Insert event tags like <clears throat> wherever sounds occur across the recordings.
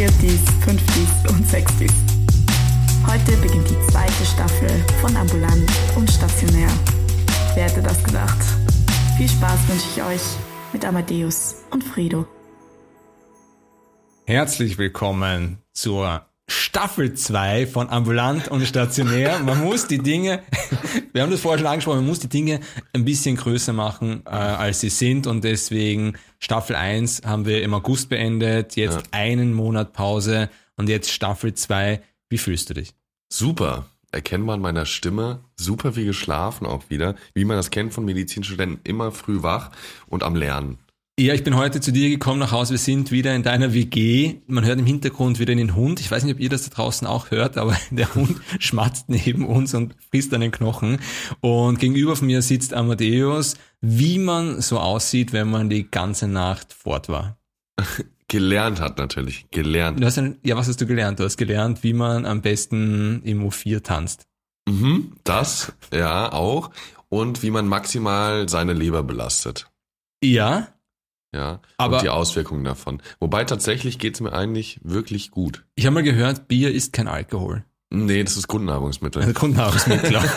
Viertis, Fünftis und Sechstis. Heute beginnt die zweite Staffel von Ambulant und Stationär. Wer hätte das gedacht? Viel Spaß wünsche ich euch mit Amadeus und Fredo. Herzlich willkommen zur Staffel 2 von Ambulant und Stationär. Man muss die Dinge, <laughs> wir haben das vorher schon angesprochen, man muss die Dinge ein bisschen größer machen, äh, als sie sind und deswegen Staffel 1 haben wir im August beendet, jetzt Ja. einen Monat Pause und jetzt Staffel 2. Wie fühlst du dich? Super. Erkennbar an meiner Stimme. Super wie geschlafen auch wieder. Wie man das kennt von Medizinstudenten. Immer früh wach und am Lernen. Ja, ich bin heute zu dir gekommen nach Hause. Wir sind wieder in deiner WG. Man hört im Hintergrund wieder den Hund. Ich weiß nicht, ob ihr das da draußen auch hört, aber <laughs> der Hund schmatzt neben uns und frisst an den Knochen. Und gegenüber von mir sitzt Amadeus, wie man so aussieht, wenn man die ganze Nacht fort war. Gelernt hat natürlich. Gelernt. Du hast ein, ja, was hast du gelernt? Du hast gelernt, wie man am besten im U4 tanzt. Mhm, das, ja, auch. Und wie man maximal seine Leber belastet. Ja, Ja. Aber- und die Auswirkungen davon. Wobei tatsächlich geht's mir eigentlich wirklich gut. ich habe mal gehört, Bier ist kein Alkohol. Nee, das ist Grundnahrungsmittel. Also <laughs> Grundnahrungsmittel. <laughs>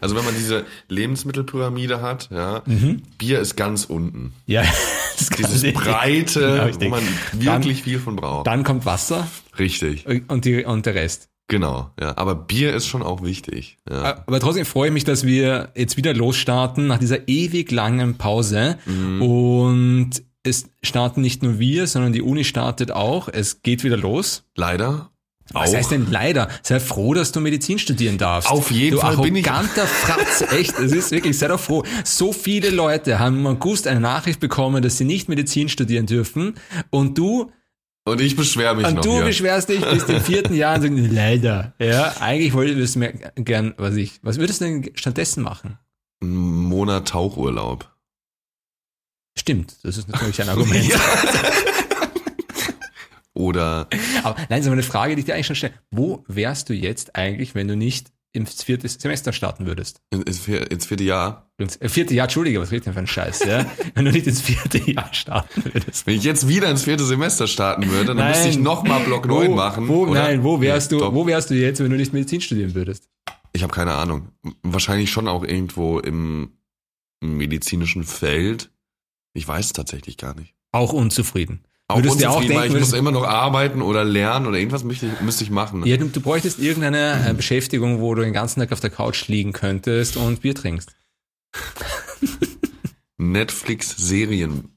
Also wenn man diese Lebensmittelpyramide hat, ja, mhm. Bier ist ganz unten. Ja, <laughs> das Dieses ich- breite, wo man wirklich viel von braucht. Dann kommt Wasser Richtig. und, die, und der Rest. Genau, ja. Aber Bier ist schon auch wichtig. Ja. Aber trotzdem freue ich mich, dass wir jetzt wieder losstarten nach dieser ewig langen Pause. Mhm. Und es starten nicht nur wir, sondern die Uni startet auch. Es geht wieder los. Leider. Was auch. heißt denn leider? Sei froh, dass du Medizin studieren darfst. Auf jeden du Fall bin ich- arroganter Fratz, echt. Es ist wirklich, sei doch froh. So viele Leute haben im August eine Nachricht bekommen, dass sie nicht Medizin studieren dürfen. Und du Und ich beschwere mich Und noch du hier. beschwerst dich bis zum vierten Jahr und sagst, leider. Ja, eigentlich wolltest du mir gern, was ich, was würdest du denn stattdessen machen? Einen Monat Tauchurlaub. Stimmt, das ist natürlich ein Argument. <laughs> <laughs> Oder Aber nein, das ist aber eine Frage, die ich dir eigentlich schon stelle. Wo wärst du jetzt eigentlich, wenn du nicht ins vierte Semester starten würdest? ins, vier- ins vierte Jahr. Ins äh, vierte Jahr, Entschuldige, was redet denn für ein Scheiß, ja? <laughs> wenn du nicht ins vierte Jahr starten würdest. Wenn ich jetzt wieder ins vierte Semester starten würde, dann müsste ich nochmal Block 9 wo, machen. Wo, oder? nein, wo wärst Nee, du, doch. wo wärst du jetzt, wenn du nicht Medizin studieren würdest? Ich habe keine Ahnung. Wahrscheinlich schon auch irgendwo im, im medizinischen Feld. Ich weiß es tatsächlich gar nicht. Auch unzufrieden. Auch Würdest du auch unzufrieden, weil denken, ich muss immer noch arbeiten oder lernen oder irgendwas müsste ich, müsste ich machen. ne? Ja, du, du bräuchtest irgendeine äh, Beschäftigung, wo du den ganzen Tag auf der Couch liegen könntest und Bier trinkst. <laughs> Netflix-Serien.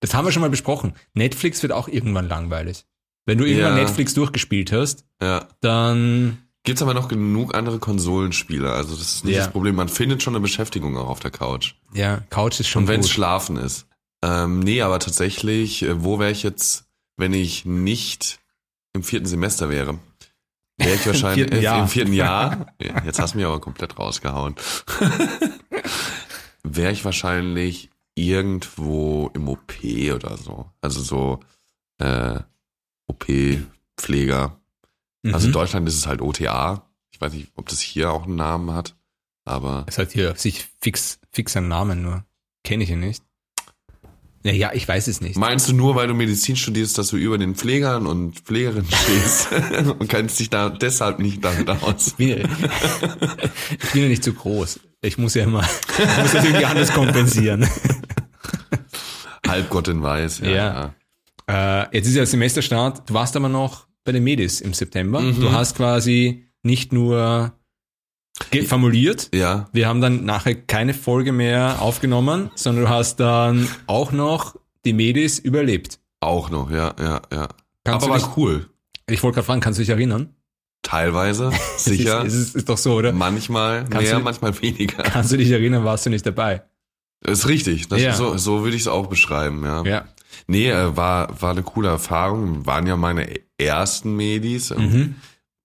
Das haben wir schon mal besprochen. Netflix wird auch irgendwann langweilig. Wenn du irgendwann Ja. Netflix durchgespielt hast, Ja. dann Gibt's aber noch genug andere Konsolenspiele. Also das ist nicht Ja. das Problem. Man findet schon eine Beschäftigung auch auf der Couch. ja, Couch ist schon Und wenn es. Schlafen ist. Ähm, nee, aber tatsächlich, äh, wo wäre ich jetzt, wenn ich nicht im vierten Semester wäre? Wäre ich <laughs> wahrscheinlich vierten äh, im vierten Jahr. <laughs> Ja, Jetzt hast du mich aber komplett rausgehauen. <laughs> wäre ich wahrscheinlich irgendwo im OP oder so. Also so äh, OP-Pfleger. Also in mhm. Deutschland ist es halt OTA. Ich weiß nicht, ob das hier auch einen Namen hat, aber Es hat hier sich fix, fix einen Namen nur. Kenne ich ihn nicht. Naja, ich weiß es nicht. Meinst du nur, weil du Medizin studierst, dass du über den Pflegern und Pflegerinnen stehst <laughs> und kennst dich da deshalb nicht damit aus? Ich bin, ja, ich bin ja nicht zu groß. Ich muss ja immer, ich muss das irgendwie anders kompensieren. <laughs> Halbgott in Weiß. Ja. Ja. ja. Äh, jetzt ist ja Semesterstart. Du warst aber noch bei den Medis im September. Mhm. Du hast quasi nicht nur formuliert, Ja, wir haben dann nachher keine Folge mehr aufgenommen, sondern du hast dann auch noch die Medis überlebt. auch noch, ja, ja, ja. Kannst Aber war dich, cool. ich wollte gerade fragen, kannst du dich erinnern? Teilweise, <laughs> sicher. Es ist, es ist, ist doch so, oder? manchmal Kannst mehr, du- manchmal weniger. Kannst du dich erinnern, warst du nicht dabei? Ist richtig. Das, Ja. So, so würde ich es auch beschreiben, ja. Ja. Nee, äh, war, war eine coole Erfahrung. Waren ja meine ersten Medis. Mhm.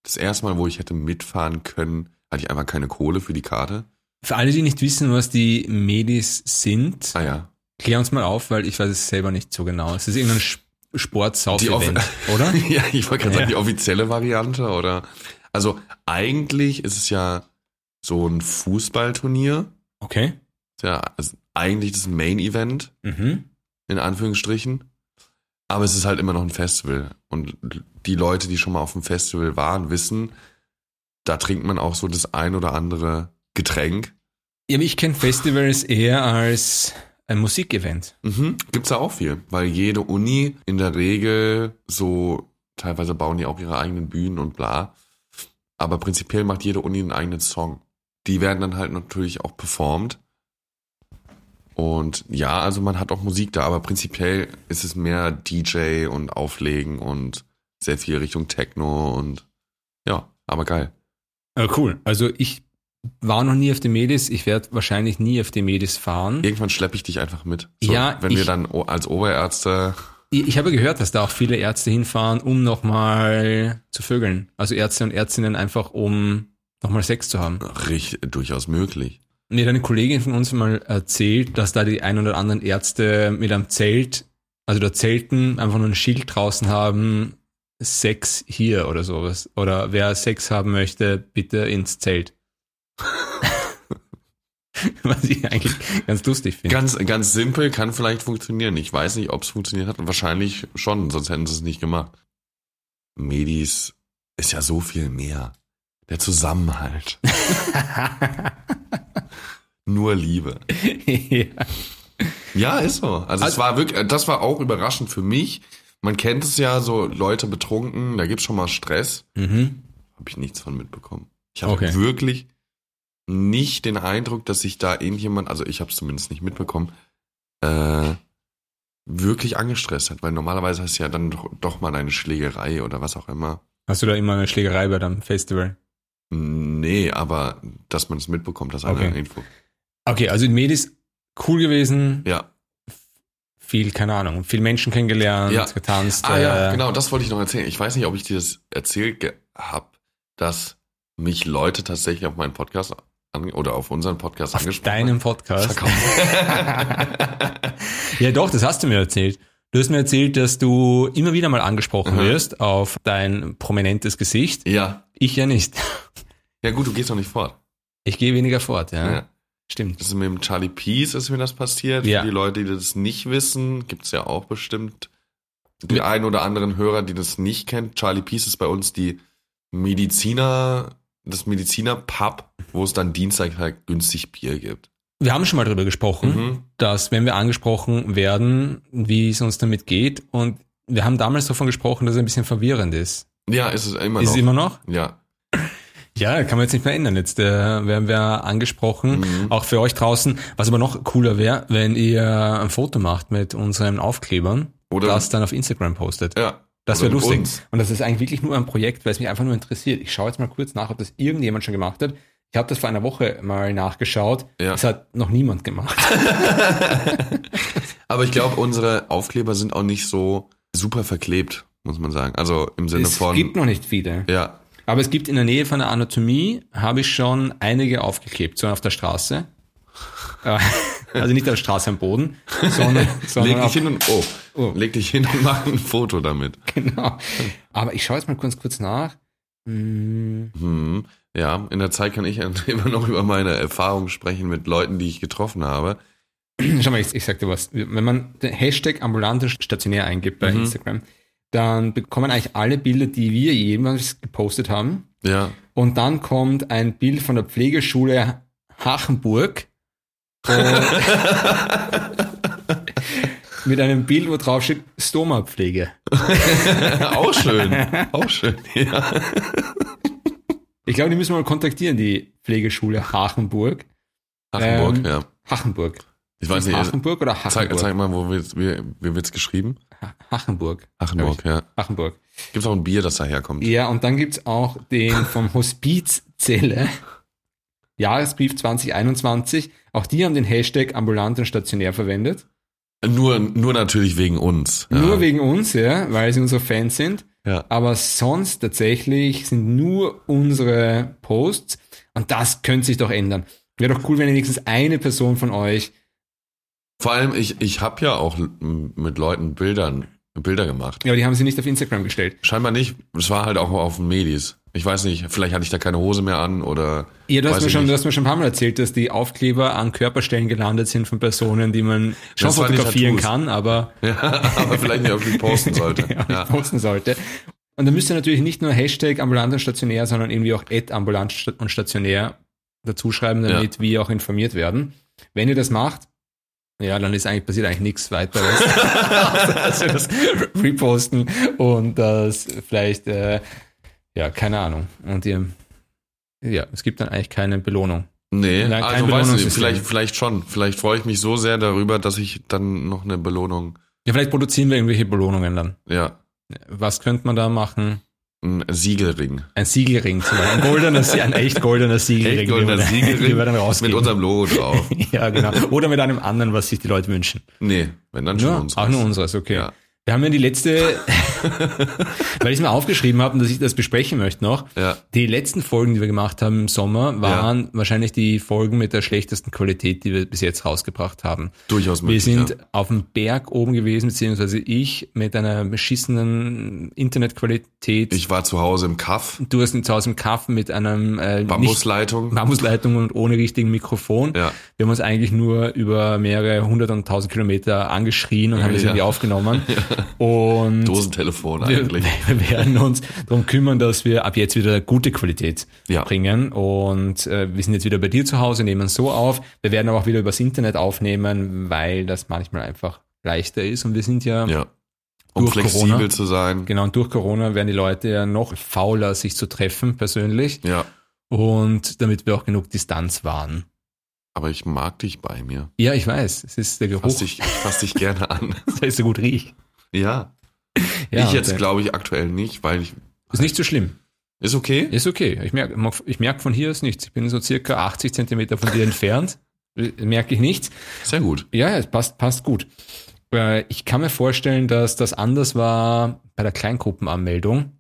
Das erste Mal, wo ich hätte mitfahren können, hatte ich einfach keine Kohle für die Karte. Für alle, die nicht wissen, was die Medis sind, Ah ja. klär uns mal auf, weil ich weiß es selber nicht so genau. Es ist irgendein Sp- sportsauf Die event Off- oder? <laughs> ja, ich wollte gerade Ja. sagen, die offizielle Variante oder. Also eigentlich ist es ja so ein Fußballturnier. Okay. Ist ja also eigentlich das Main-Event, Mhm. in Anführungsstrichen. Aber es ist halt immer noch ein Festival. Und die Leute, die schon mal auf dem Festival waren, wissen, da trinkt man auch so das ein oder andere Getränk. Ja, ich kenne Festivals eher als ein Musikevent. Mhm. Gibt's da auch viel, weil jede Uni in der Regel so, teilweise bauen die auch ihre eigenen Bühnen und bla. Aber prinzipiell macht jede Uni einen eigenen Song. Die werden dann halt natürlich auch performt. Und ja, also man hat auch Musik da, aber prinzipiell ist es mehr DJ und Auflegen und sehr viel Richtung Techno und ja, aber geil. Äh, cool. Also ich war noch nie auf den Medis. Ich werde wahrscheinlich nie auf den Medis fahren. Irgendwann schleppe ich dich einfach mit. So, Ja, wenn wir ich- dann o- als Oberärzte Ich, ich habe gehört, dass da auch viele Ärzte hinfahren, um nochmal zu vögeln. Also Ärzte und Ärztinnen einfach, um nochmal Sex zu haben. richtig durchaus möglich. Mir hat eine Kollegin von uns mal erzählt, dass da die ein oder anderen Ärzte mit einem Zelt, also da Zelten, einfach nur ein Schild draußen haben, Sex hier oder sowas. Oder wer Sex haben möchte, bitte ins Zelt. <laughs> Was ich eigentlich ganz lustig finde. Ganz, ganz simpel, kann vielleicht funktionieren. Ich weiß nicht, ob es funktioniert hat. Wahrscheinlich schon, sonst hätten sie es nicht gemacht. Medis ist ja so viel mehr. Der Zusammenhalt. <laughs> Nur Liebe. ja. Ja, ist so. Also, es Also- war wirklich, das war auch überraschend für mich. Man kennt es ja, so Leute betrunken, da gibt's schon mal Stress. Mhm. Habe ich nichts von mitbekommen. Ich hatte Okay. wirklich nicht den Eindruck, dass sich da irgendjemand, also ich habe es zumindest nicht mitbekommen, äh, wirklich angestresst hat, weil normalerweise hast du ja dann doch, doch mal eine Schlägerei oder was auch immer. Hast du da immer eine Schlägerei bei deinem Festival? Nee, aber dass man es mitbekommt, das ist eine Okay. Info. Okay, also in Medis cool gewesen, Ja. Viel, keine Ahnung, viel Menschen kennengelernt, Ja. getanzt. Ah ja, äh, genau, das wollte ich noch erzählen. Ich weiß nicht, ob ich dir das erzählt habe, dass mich Leute tatsächlich auf meinen Podcast an, oder auf unseren Podcast Auf angesprochen deinem Podcast. <laughs> <laughs> Ja, doch, das hast du mir erzählt. Du hast mir erzählt, dass du immer wieder mal angesprochen Mhm. wirst auf dein prominentes Gesicht. ja. Ich ja nicht. Ja gut, du gehst noch nicht fort. Ich gehe weniger fort, ja. Ja. Stimmt. Das ist mit dem Charlie Peace ist mir das passiert. Ja. Für die Leute, die das nicht wissen, gibt's ja auch bestimmt die ein oder anderen Hörer, die das nicht kennt. Charlie Peace ist bei uns die Mediziner, das Mediziner-Pub, wo es dann Dienstag halt günstig Bier gibt. Wir haben schon mal darüber gesprochen, Mhm. dass wenn wir angesprochen werden, wie es uns damit geht. Und wir haben damals davon gesprochen, dass es ein bisschen verwirrend ist. Ja, ist es immer ist noch. es immer noch? ja. Ja, kann man jetzt nicht mehr ändern. Jetzt äh, werden wir angesprochen, Mhm. auch für euch draußen. Was aber noch cooler wäre, wenn ihr ein Foto macht mit unseren Aufklebern, Oder das dann auf Instagram postet. ja. Das wäre lustig. uns. Und das ist eigentlich wirklich nur ein Projekt, weil es mich einfach nur interessiert. Ich schaue jetzt mal kurz nach, ob das irgendjemand schon gemacht hat. Ich habe das vor einer Woche mal nachgeschaut. Ja. Das hat noch niemand gemacht. <laughs> Aber ich glaube, unsere Aufkleber sind auch nicht so super verklebt, muss man sagen. Also im Sinne es von. gibt noch nicht viele. ja. Aber es gibt in der Nähe von der Anatomie, habe ich schon einige aufgeklebt, so auf der Straße. Äh, <laughs> also nicht auf der Straße am Boden, sondern, <laughs> sondern Leg dich hin und oh, Oh. leg dich hin und mach ein Foto damit. <laughs> genau. Aber ich schaue jetzt mal kurz, kurz nach. Hm, Hm, ja, in der Zeit kann ich immer noch über meine Erfahrungen sprechen mit Leuten, die ich getroffen habe. Schau mal, ich, ich sag dir was. Wenn man den Hashtag ambulante stationär eingibt bei Mhm. Instagram, dann bekommen eigentlich alle Bilder, die wir jemals gepostet haben. Ja. Und dann kommt ein Bild von der Pflegeschule Hachenburg. <laughs> Mit einem Bild, wo drauf steht Stoma-Pflege. <laughs> auch schön. <laughs> Auch schön. Ja. Ich glaube, die müssen wir mal kontaktieren, die Pflegeschule Hachenburg. Hachenburg, Ähm, ja. Hachenburg. Ich weiß nicht. Hachenburg oder Zeig, Hachenburg? zeig mal, wo wird's, wie, wie wird's geschrieben? Ha- Hachenburg. Hachenburg, ja. Hachenburg. Gibt's auch ein Bier, das daherkommt? Ja, und dann gibt's auch den <laughs> vom Hospiz Zelle. Jahresbrief 2021. Auch die haben den Hashtag ambulant und stationär verwendet. Nur, nur natürlich wegen uns. Ja. Nur wegen uns, ja, weil sie unsere Fans sind. Ja. Aber sonst tatsächlich sind nur unsere Posts. Und das könnte sich doch ändern. Wäre doch cool, wenn wenigstens eine Person von euch. Vor allem, ich, ich habe ja auch mit Leuten Bildern, Bilder gemacht. Ja, die haben sie nicht auf Instagram gestellt. Scheinbar nicht. Es war halt auch auf Medis. Ich weiß nicht, vielleicht hatte ich da keine Hose mehr an oder. Ja, du hast, mir schon, du hast mir schon ein paar Mal erzählt, dass die Aufkleber an Körperstellen gelandet sind von Personen, die man schon Das fotografieren kann, aber <laughs> Ja, aber vielleicht nicht auf die posten <laughs> sollte. ja, Ja. posten sollte. Und da müsst ihr natürlich nicht nur Hashtag ambulant und stationär, sondern irgendwie auch Ad ambulant und stationär dazu schreiben, damit wir auch informiert werden. Wenn ihr das macht, ja, dann ist eigentlich passiert eigentlich nichts weiteres, wir <laughs> das reposten und das vielleicht, äh, ja, keine Ahnung. Und ihr, ja, es gibt dann eigentlich keine Belohnung. Nee, kein also weiß nicht, vielleicht, vielleicht schon. Vielleicht freue ich mich so sehr darüber, dass ich dann noch eine Belohnung, Ja, vielleicht produzieren wir irgendwelche Belohnungen dann. ja, Was könnte man da machen? Ein Siegelring. Ein Siegelring zum Beispiel. Ein goldener, ein echt goldener Siegelring. Echt goldener den wir- Siegelring wir dann Mit unserem Logo drauf. <laughs> ja, genau. Oder mit einem anderen, was sich die Leute wünschen. Nee, wenn dann schon Ja, uns. auch nur unseres, okay. Ja. Wir haben ja die letzte, <laughs> weil ich es mir aufgeschrieben habe und dass ich das besprechen möchte noch. Ja. Die letzten Folgen, die wir gemacht haben im Sommer, waren wahrscheinlich die Folgen mit der schlechtesten Qualität, die wir bis jetzt rausgebracht haben. Durchaus Wir möglich. sind ja. auf dem Berg oben gewesen, beziehungsweise ich mit einer beschissenen Internetqualität. Ich war zu Hause im Kaff, du hast zu Hause im Kaffen mit einem äh, Bambusleitung. Bambusleitung und ohne richtigen Mikrofon. Ja. Wir haben uns eigentlich nur über mehrere hundert und tausend Kilometer angeschrien und haben das Ja. irgendwie aufgenommen. <laughs> Und Dosentelefon eigentlich. <laughs> wir werden uns darum kümmern, dass wir ab jetzt wieder gute Qualität Ja. bringen. Und äh, wir sind jetzt wieder bei dir zu Hause, nehmen so auf. Wir werden aber auch wieder übers Internet aufnehmen, weil das manchmal einfach leichter ist. Und wir sind ja, Ja. Um Durch flexibel Corona. zu sein. genau, und durch Corona werden die Leute ja noch fauler, sich zu treffen persönlich. Ja. Und damit wir auch genug Distanz wahren. Aber ich mag dich bei mir. Ja, ich weiß. Es ist der Geruch, Fass dich, ich fass dich gerne an. <laughs> weil es so gut riecht. Ja. <laughs> Ja, ich jetzt glaube ich aktuell nicht, weil ich. Ist nicht so schlimm. Ist okay? Ist okay. Ich merke ich merk von hier ist nichts. Ich bin so circa 80 Zentimeter von dir entfernt. <laughs> Merke ich nichts. Sehr gut. Ja, es passt, passt gut. Äh, Ich kann mir vorstellen, dass das anders war bei der Kleingruppenanmeldung.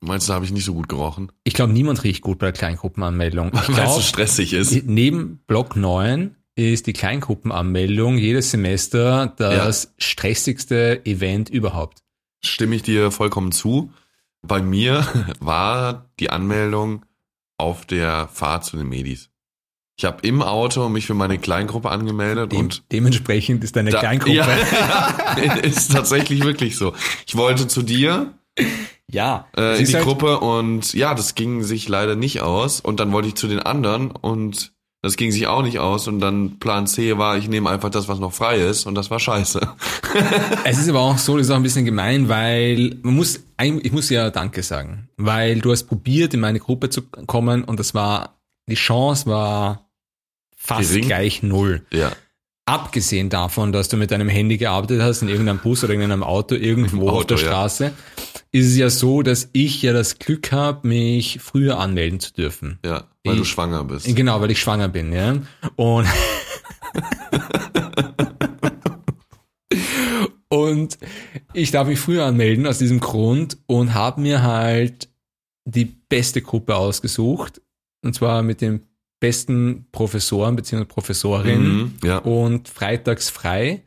Meinst du, habe ich nicht so gut gerochen? Ich glaube, niemand riecht gut bei der Kleingruppenanmeldung. <laughs> Weil es so stressig ist. neben Block 9 ist die Kleingruppenanmeldung jedes Semester das stressigste Event überhaupt. Stimme ich dir vollkommen zu. Bei mir <laughs> war die Anmeldung auf der Fahrt zu den Medis. Ich habe im Auto mich für meine Kleingruppe angemeldet Dem, und dementsprechend ist deine da- Kleingruppe. Ja, <laughs> ist tatsächlich wirklich so. Ich wollte zu dir Ja, äh, in die halt- Gruppe und ja, das ging sich leider nicht aus. Und dann wollte ich zu den anderen und das ging sich auch nicht aus. Und dann Plan C war, ich nehme einfach das, was noch frei ist. Und das war scheiße. <laughs> Es ist aber auch so, das ist auch ein bisschen gemein, weil man muss, ich muss ja Danke sagen, weil du hast probiert, in meine Gruppe zu kommen und das war, die Chance war fast Gering. gleich null. Ja, Abgesehen davon, dass du mit deinem Handy gearbeitet hast, in irgendeinem Bus oder in einem Auto, irgendwo auf Auto, der ja. Straße, ist es ja so, dass ich ja das Glück habe, mich früher anmelden zu dürfen. ja, weil du Ich- schwanger bist. Genau, weil ich schwanger bin, ja. Und, <laughs> und ich darf mich früher anmelden aus diesem Grund und habe mir halt die beste Gruppe ausgesucht. Und zwar mit den besten Professoren bzw. Professorinnen Mhm, ja. und freitags frei.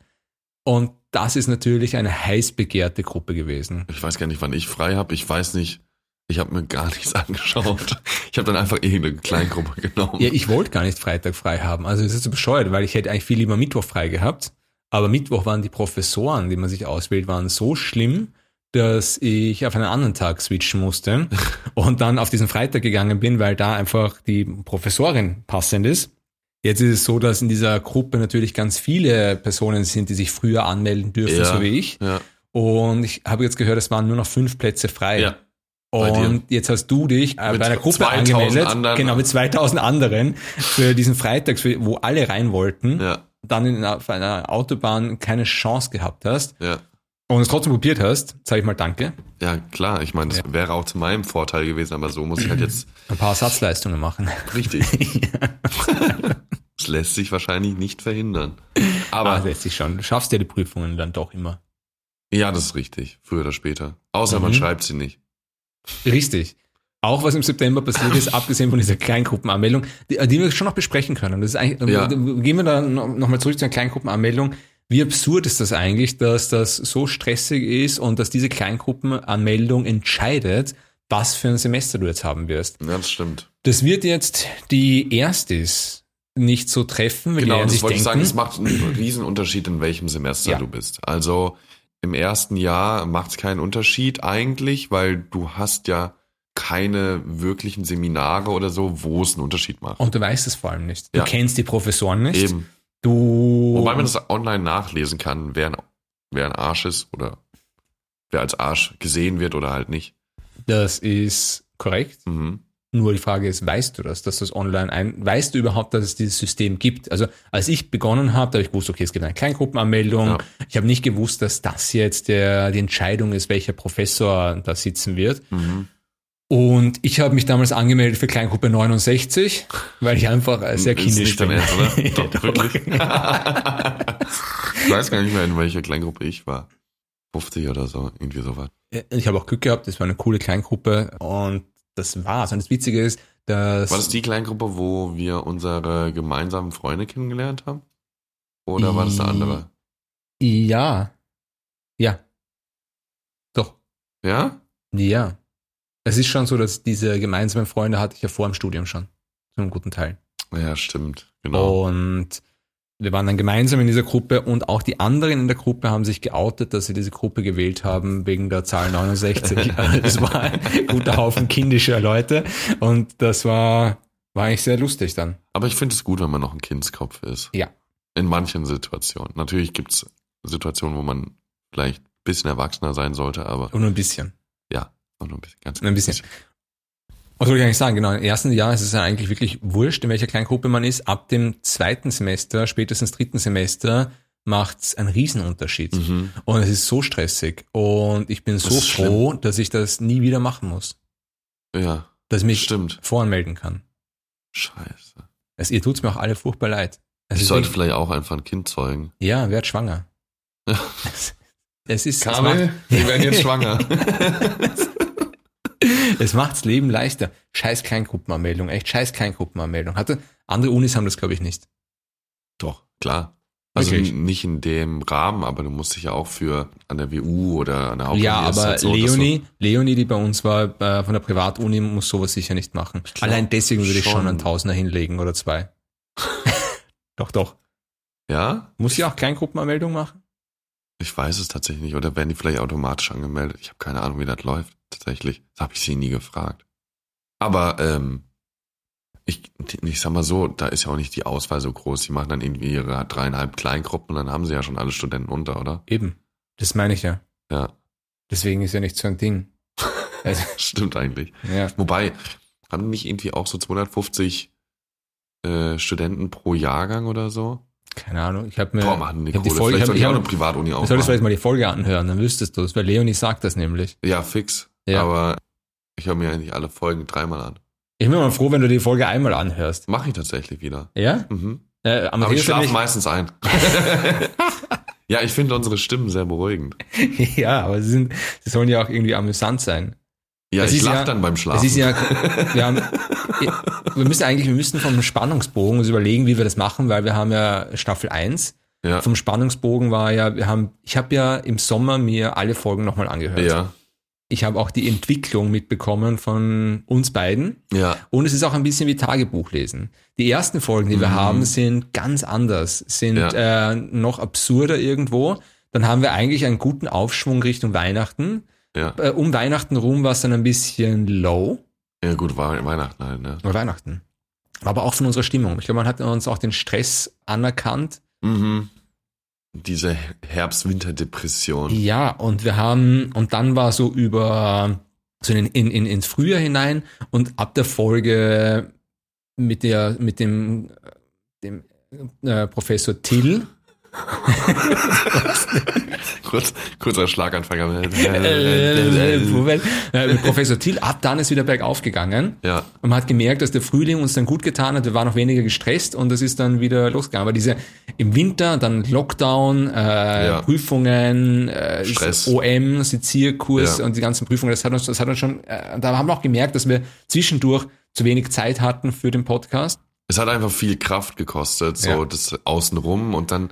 Und das ist natürlich eine heiß begehrte Gruppe gewesen. Ich weiß gar nicht, wann ich frei habe. Ich weiß nicht. Ich habe mir gar nichts <laughs> angeschaut. Ich habe dann einfach irgendeine Kleingruppe genommen. Ja, ich wollte gar nicht Freitag frei haben. Also es ist so bescheuert, weil ich hätte eigentlich viel lieber Mittwoch frei gehabt. Aber Mittwoch waren die Professoren, die man sich auswählt, waren so schlimm, dass ich auf einen anderen Tag switchen musste <laughs> und dann auf diesen Freitag gegangen bin, weil da einfach die Professorin passend ist. Jetzt ist es so, dass in dieser Gruppe natürlich ganz viele Personen sind, die sich früher anmelden dürfen, Ja. so wie ich. ja. Und ich habe jetzt gehört, es waren nur noch fünf Plätze frei. Ja. Und jetzt hast du dich äh, Mit bei einer Gruppe 2000 angemeldet, anderen. genau, mit 2000 anderen für diesen Freitag, wo alle rein wollten, Ja, dann in, einer- auf einer Autobahn keine Chance gehabt hast ja. und es trotzdem probiert hast, sage ich mal Danke. Ja, klar. Ich meine, das wäre auch zu meinem Vorteil gewesen, aber so muss ich halt jetzt <clears throat> Ein paar Ersatzleistungen machen. richtig. <laughs> Das lässt sich wahrscheinlich nicht verhindern. Aber Aber lässt sich schon. Du schaffst ja die Prüfungen dann doch immer. ja, das ist richtig. Früher oder später. Außer man Mhm. schreibt sie nicht. Richtig. Auch was im September passiert ist, <laughs> abgesehen von dieser Kleingruppenanmeldung, die, die wir schon noch besprechen können. Das ist eigentlich, Ja. Gehen wir da nochmal zurück zu einer Kleingruppenanmeldung. Wie absurd ist das eigentlich, dass das so stressig ist und dass diese Kleingruppenanmeldung entscheidet, was für ein Semester du jetzt haben wirst. Ja, das stimmt. Das wird jetzt die Erstis nicht so treffen, weil Genau, das wollte ich sagen, denken, es macht einen riesen Unterschied, in welchem Semester Ja. du bist. Also im ersten Jahr macht es keinen Unterschied eigentlich, weil du hast ja keine wirklichen Seminare oder so, wo es einen Unterschied macht. und du weißt es vor allem nicht. Du Ja. kennst die Professoren nicht. Eben. Du Wobei man das online nachlesen kann, wer ein, wer ein Arsch ist oder wer als Arsch gesehen wird oder halt nicht. das ist korrekt. Mhm. Nur die Frage ist, weißt du das, dass das online ein, weißt du überhaupt, dass es dieses System gibt? Also als ich begonnen habe, da habe ich gewusst, okay, es gibt eine Kleingruppenanmeldung. Ja. Ich habe nicht gewusst, dass das jetzt der, die Entscheidung ist, welcher Professor da sitzen wird. Mhm. Und ich habe mich damals angemeldet für Kleingruppe 69, weil ich einfach sehr kindisch bin. Ernst, oder? <laughs> Doch, wirklich? ich weiß gar nicht mehr, in welcher Kleingruppe ich war. 50 oder so, irgendwie sowas. Ich habe auch Glück gehabt, das war eine coole Kleingruppe und das war's. Und das Witzige ist, dass War das die Kleingruppe, wo wir unsere gemeinsamen Freunde kennengelernt haben? Oder war das eine andere? ja, ja, doch, Ja? ja. Es ist schon so, dass diese gemeinsamen Freunde hatte ich ja vor dem Studium schon, zu einem guten Teil. Ja, stimmt. Genau. Und wir waren dann gemeinsam in dieser Gruppe und auch die anderen in der Gruppe haben sich geoutet, dass sie diese Gruppe gewählt haben wegen der Zahl 69. Es <laughs> war ein guter Haufen kindischer Leute und das war, war eigentlich sehr lustig dann. Aber ich finde es gut, wenn man noch ein Kindskopf ist. Ja. In manchen Situationen. Natürlich gibt es Situationen, wo man vielleicht ein bisschen erwachsener sein sollte, aber Und nur ein bisschen. ja, auch nur ein bisschen. Ganz Ein bisschen. Was soll ich eigentlich sagen? Genau, im ersten Jahr ist es ja eigentlich wirklich wurscht, in welcher Kleingruppe man ist. Ab dem zweiten Semester, spätestens dritten Semester, macht es einen Riesenunterschied. Mhm. Und es ist so stressig. Und ich bin so ist schlimm. froh, dass ich das nie wieder machen muss. Ja, Dass ich mich stimmt. voranmelden kann. Scheiße. Es, ihr tut's mir auch alle furchtbar leid. Es Ich sollte vielleicht auch einfach ein Kind zeugen. ja, werd schwanger. Es, <laughs> es ist, Kabel, wir werden jetzt schwanger. <laughs> es macht's Leben leichter. Scheiß Kleingruppenanmeldung, echt scheiß Kleingruppenanmeldung. Hatte, andere Unis haben das, glaube ich, nicht. Doch, klar. Also Wirklich? nicht in dem Rahmen, aber du musst dich ja auch für an der WU oder an der Hauptuni Ja, aber halt so, Leonie, Leonie, die bei uns war, äh, von der Privatuni, muss sowas sicher nicht machen. glaub Allein deswegen würde ich schon einen Tausender hinlegen oder zwei. <laughs> doch, doch. Ja, Muss sie auch Kleingruppenanmeldung machen? ich weiß es tatsächlich nicht. Oder werden die vielleicht automatisch angemeldet? Ich habe keine Ahnung, wie das läuft. Tatsächlich. Das habe ich sie nie gefragt. Aber ähm, ich, ich sag mal so, da ist ja auch nicht die Auswahl so groß. Die machen dann irgendwie ihre dreieinhalb Kleingruppen und dann haben sie ja schon alle Studenten unter, oder? Eben. Das meine ich ja. Ja, Deswegen ist ja nicht so ein Ding. <laughs> Also, stimmt eigentlich. ja. Wobei, haben nicht irgendwie auch so 250 äh, Studenten pro Jahrgang oder so? Keine Ahnung. Ich habe mir. Boah, die ich hab die Folge. Folge, ich Vielleicht hab, soll ich auch eine Privatuni du solltest vielleicht aufmachen. mal die Folge anhören, dann wüsstest du es, weil Leonie sagt das nämlich. Ja, fix. Ja. Aber ich höre mir eigentlich alle Folgen dreimal an. Ich bin mal froh, wenn du die Folge einmal anhörst. Mache ich tatsächlich wieder. Ja? Mhm. Äh, Aber ich schlafe meistens ein. <laughs> <laughs> ja, ich finde unsere Stimmen sehr beruhigend. <laughs> ja, aber sie, sind, sie sollen ja auch irgendwie amüsant sein. Ja, Es ich lache ja- dann beim Schlafen. Es ist ja, wir haben, wir müssen eigentlich, wir müssen vom Spannungsbogen uns überlegen, wie wir das machen, weil wir haben ja Staffel 1. ja. Vom Spannungsbogen war ja, wir haben, ich habe ja im Sommer mir alle Folgen nochmal angehört. ja, Ich habe auch die Entwicklung mitbekommen von uns beiden. ja, Und es ist auch ein bisschen wie Tagebuch lesen. Die ersten Folgen, die wir Mhm. haben, sind ganz anders, sind Ja. äh, noch absurder irgendwo. Dann haben wir eigentlich einen guten Aufschwung Richtung Weihnachten. ja. Äh, um Weihnachten rum war es dann ein bisschen low. Ja, gut, war Weihnachten halt, ne? Oder Weihnachten. Aber auch von unserer Stimmung. Ich glaube, man hat uns auch den Stress anerkannt. Mhm. Diese Herbst-Winter-Depression. Ja, und wir haben, und dann war so über, so in, in, in, ins Frühjahr hinein und ab der Folge mit der, mit dem, dem äh, Professor Till, <laughs> Kurz, kurzer Schlaganfall. äh, äh, mit Professor Till, ab dann ist wieder bergauf gegangen. ja, Und man hat gemerkt, dass der Frühling uns dann gut getan hat. Wir waren noch weniger gestresst und es ist dann wieder losgegangen. Aber diese im Winter, dann Lockdown, äh, Ja. Prüfungen, äh, Stress. OM, Sezierkurs Ja. und die ganzen Prüfungen, das hat uns, das hat uns schon, äh, da haben wir auch gemerkt, dass wir zwischendurch zu wenig Zeit hatten für den Podcast. es hat einfach viel Kraft gekostet, so Ja. das außenrum und dann,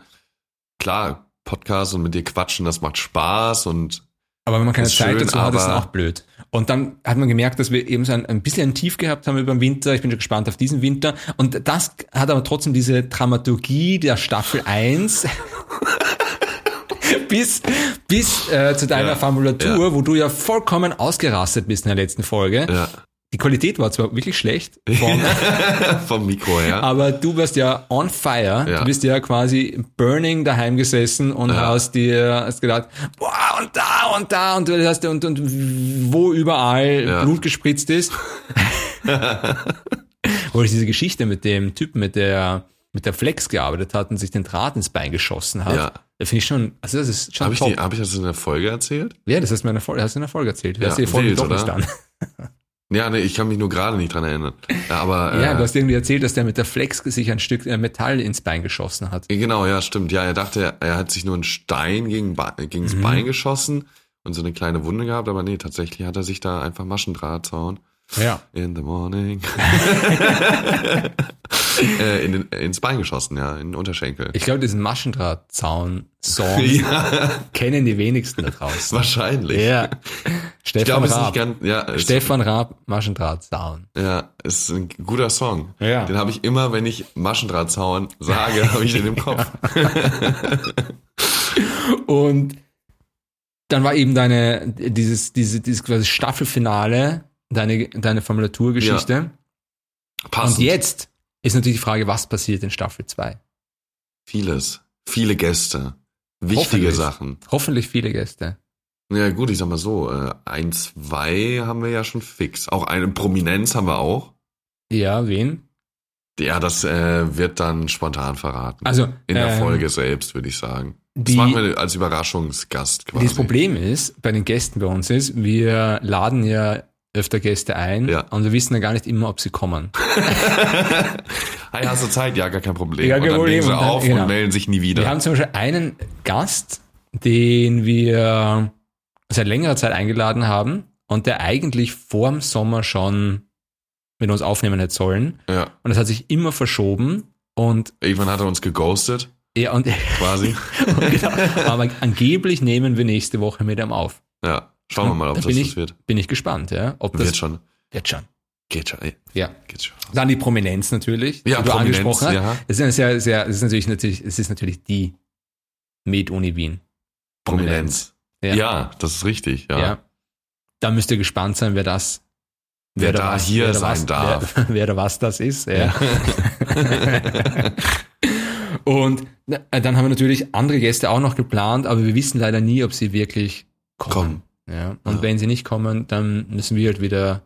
klar, Podcast und mit dir quatschen, das macht Spaß und Aber wenn man keine Zeit schön, dazu hat, ist es auch blöd. Und dann hat man gemerkt, dass wir eben so ein, ein bisschen ein Tief gehabt haben über den Winter. Ich bin schon gespannt auf diesen Winter. Und das hat aber trotzdem diese Dramaturgie der Staffel <laughs> 1 bis, bis äh, zu deiner Ja, Formulatur, ja. wo du ja vollkommen ausgerastet bist in der letzten Folge. Ja. Die Qualität war zwar wirklich schlecht, vom, <laughs> Vom Mikro her. aber du warst ja on fire. Ja. Du bist ja quasi burning daheim gesessen und Ja. hast dir hast gedacht, boah, und da und da und du hast und, und wo überall Ja. Blut gespritzt ist. <laughs> Wo ich diese Geschichte mit dem Typen, mit der mit der Flex gearbeitet hat und sich den Draht ins Bein geschossen hat. Ja. Da finde ich schon, also das ist schon Habe ich, die- hab ich das in der Folge erzählt? ja, das hast du mir in der Folge, hast du in der Folge erzählt. Du Ja, hast dir die Folge wild, doch nicht oder? an. Ja, nee, ich kann mich nur gerade nicht dran erinnern. Ja, aber <laughs> Ja, äh, du hast irgendwie erzählt, dass der mit der Flex sich ein Stück äh, Metall ins Bein geschossen hat. Genau, ja, stimmt. Ja, er dachte, er, hat sich nur einen Stein gegen, Be gegen das Mhm. Bein geschossen und so eine kleine Wunde gehabt, aber nee, tatsächlich hat er sich da einfach Maschendrahtzaun Ja. in the morning <laughs> <laughs> <laughs> äh, in den, ins Bein geschossen, ja, in den Unterschenkel. Ich glaube, diesen Maschendrahtzaun-Song <laughs> ja, kennen die wenigsten da draußen. wahrscheinlich. Ja. Ich Stefan glaube, es ist nicht Raab. ganz, ja, Stefan Raab, Maschendrahtzaun. ja, es ist ein guter Song. Ja. Den habe ich immer, wenn ich Maschendrahtzaun sage, habe ich den im Kopf. <laughs> Und dann war eben deine, dieses, diese, dieses quasi Staffelfinale, deine, deine Formulaturgeschichte. Passend. Und jetzt ist natürlich die Frage, was passiert in Staffel 2? Vieles. Viele Gäste. Wichtige Hoffentlich. Sachen. Hoffentlich viele Gäste. Ja gut, ich sag mal so, äh, ein, zwei haben wir ja schon fix. Auch eine Prominenz haben wir auch. Ja, wen? Ja, das äh, wird dann spontan verraten. Also, In der ähm, Folge selbst, würde ich sagen. Das die- machen wir als Überraschungsgast quasi. Das Problem ist, bei den Gästen bei uns ist, wir laden ja öfter Gäste ein Ja. und wir wissen ja gar nicht immer, ob sie kommen. <laughs> Hey, hast du Zeit? Ja, gar kein Problem. Ja, und kein dann legen sie Und dann- auf genau. und melden sich nie wieder. Wir haben zum Beispiel einen Gast, den wir seit längerer Zeit eingeladen haben und der eigentlich vorm Sommer schon mit uns aufnehmen hätte sollen. ja. Und das hat sich immer verschoben und Irgendwann hat er uns geghostet, ja, und, quasi. <laughs> genau, aber angeblich nehmen wir nächste Woche mit ihm auf. ja. Schauen wir mal, ob Da das was ich, wird. Bin ich gespannt, ja. Ob das Wird schon. Wird schon. Geht schon. ey. Ja. Geht schon. Dann die Prominenz natürlich, Ja, die du Prominenz, angesprochen hast. ja. Das ist sehr, sehr, das ist natürlich, natürlich, es ist natürlich die Med-Uni Wien. Prominenz. Ja. Ja. das ist richtig. Ja. Ja. Da müsst ihr gespannt sein, wer das, Wer da da hier wer da sein was, darf. Wer, <laughs> wer da was das ist. Ja. <laughs> Und dann haben wir natürlich andere Gäste auch noch geplant, aber wir wissen leider nie, ob sie wirklich kommen. Kommen. Ja. Und Ja. wenn sie nicht kommen, dann müssen wir halt wieder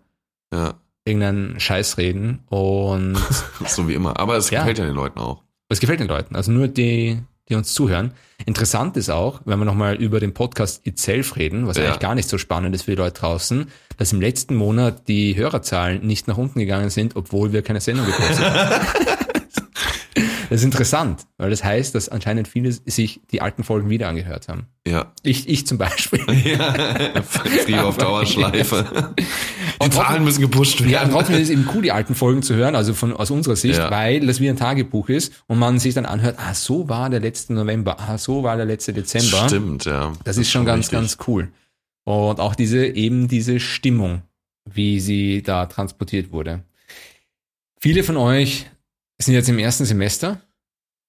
ja, irgendeinen Scheiß reden. Und <laughs> so wie immer. Aber es Ja. gefällt ja den Leuten auch. es gefällt den Leuten, also nur die, die uns zuhören. Interessant ist auch, wenn wir nochmal über den Podcast itself reden, was Ja. eigentlich gar nicht so spannend ist für die Leute draußen, dass im letzten Monat die Hörerzahlen nicht nach unten gegangen sind, obwohl wir keine Sendung gepostet haben. <laughs> Das ist interessant, weil das heißt, dass anscheinend viele sich die alten Folgen wieder angehört haben. Ja. Ich, ich zum Beispiel. <laughs> ja. Friere auf Dauerschleife. Die Und Zahlen müssen gepusht werden. Ja, trotzdem ist es eben cool, die alten Folgen zu hören, also von, aus unserer Sicht, Ja. weil das wie ein Tagebuch ist und man sich dann anhört, ah, so war der letzte November, ah, so war der letzte Dezember. Stimmt, ja. Das, ist schon ganz, richtig. ganz cool. Und auch diese, eben diese Stimmung, wie sie da transportiert wurde. Viele von euch sind jetzt im ersten Semester.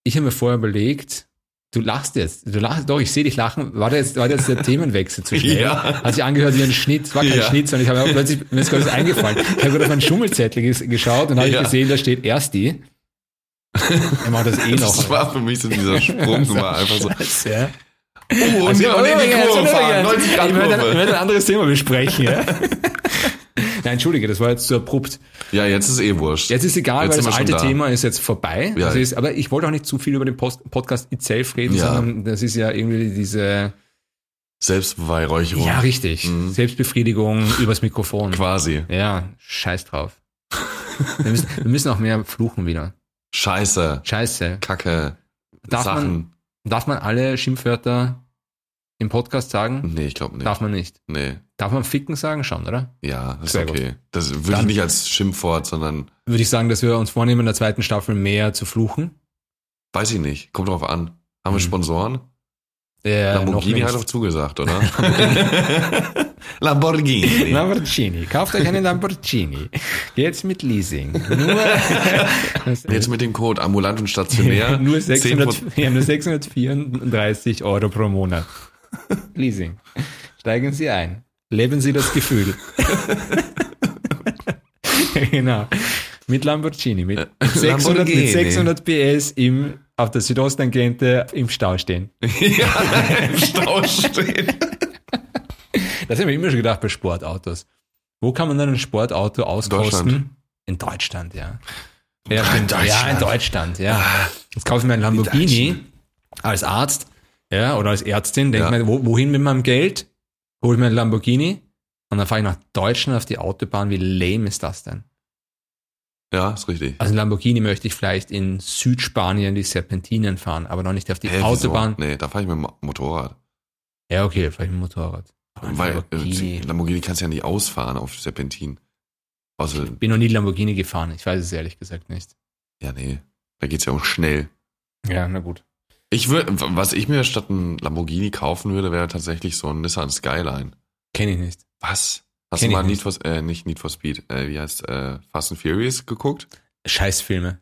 Ich habe mir vorher überlegt, du lachst jetzt, du lachst, doch, ich sehe dich lachen. War das jetzt, war das jetzt der Themenwechsel zu <laughs> schnell? Ja. Hat sich angehört wie ein Schnitt, es war kein Ja. Schnitt, sondern ich habe mir plötzlich, mir ist gerade was eingefallen. Ich habe gerade auf meinen Schummelzettel ges geschaut und habe Ja. gesehen, da steht erst die. Er macht das eh noch. Das war für mich so dieser Sprung, <laughs> war einfach so. Scheiße, ja. Oh, Also, und, und in die übrigens, Kurve fahren, übrigens, 90 Grad möchte, ich Kurve. möchte ein anderes Thema besprechen. Ja? <laughs> Nein, entschuldige, das war jetzt zu abrupt. Ja, jetzt ist eh wurscht. Jetzt ist egal, Jetzt weil das alte da. Thema ist jetzt vorbei. Ja. Also ist, aber ich wollte auch nicht zu viel über den Post Podcast itself reden, Ja. sondern das ist ja irgendwie diese, Selbstbeweihräucherung. ja richtig, Mhm. Selbstbefriedigung <laughs> übers Mikrofon. Quasi. Ja, scheiß drauf. wir, müssen, wir müssen auch mehr fluchen wieder. Scheiße. Scheiße. Kacke. Darf man, Sachen. darf man alle Schimpfwörter im Podcast sagen? Nee, ich glaube nicht. Darf man nicht. Nee. Darf man ficken sagen schon, oder? Ja, das ist Sehr gut. okay. Das würde Dann- ich nicht als Schimpfwort, sondern Würde ich sagen, dass wir uns vornehmen, in der zweiten Staffel mehr zu fluchen. weiß ich nicht. Kommt drauf an. Haben wir Mhm. Sponsoren? Äh, Lamborghini noch hat doch zugesagt, oder? <laughs> Lamborghini. Lamborghini. Kauft euch einen Lamborghini. Jetzt mit Leasing. Nur, <laughs> Jetzt mit dem Code ambulant und stationär. <laughs> nur, 10%. 600, ja, nur 634 Euro pro Monat. Leasing. Steigen Sie ein. Leben Sie das Gefühl. <laughs> genau. Mit Lamborghini. Mit 600, Lamborghini. mit 600 PS im, auf der Südosttangente im Stau stehen. <laughs> ja, im Stau stehen. <laughs> Das habe ich immer schon gedacht bei Sportautos. Wo kann man dann ein Sportauto auskosten? Deutschland. In Deutschland, ja. Ja, Ah, in in, ja, in Deutschland. Deutschland, ja. Jetzt kaufe ich mir einen Lamborghini als Arzt, ja, oder als Ärztin, denke Ja. wo, wohin mit meinem Geld? Hol ich mir einen Lamborghini und dann fahre ich nach Deutschland auf die Autobahn. Wie lame ist das denn? Ja, ist richtig. Also ein Lamborghini möchte ich vielleicht in Südspanien die Serpentinen fahren, aber noch nicht auf die wieso? Autobahn. Nee, da fahre ich mit dem Motorrad. Ja, okay, vielleicht mit dem Motorrad. Aber Weil Lamborghini. äh, Lamborghini kannst du ja nicht ausfahren auf Serpentin. Außer, Bin noch nie Lamborghini gefahren. Ich weiß es ehrlich gesagt nicht. ja, nee. Da geht's ja um schnell. Ja, na gut. Ich würde, was ich mir statt ein Lamborghini kaufen würde, wäre tatsächlich so ein Nissan Skyline. Kenne ich nicht. Was? Hast Kenn du mal nicht. Need for, äh, nicht Need for Speed, äh, wie heißt, äh, Fast and Furious geguckt? Scheißfilme.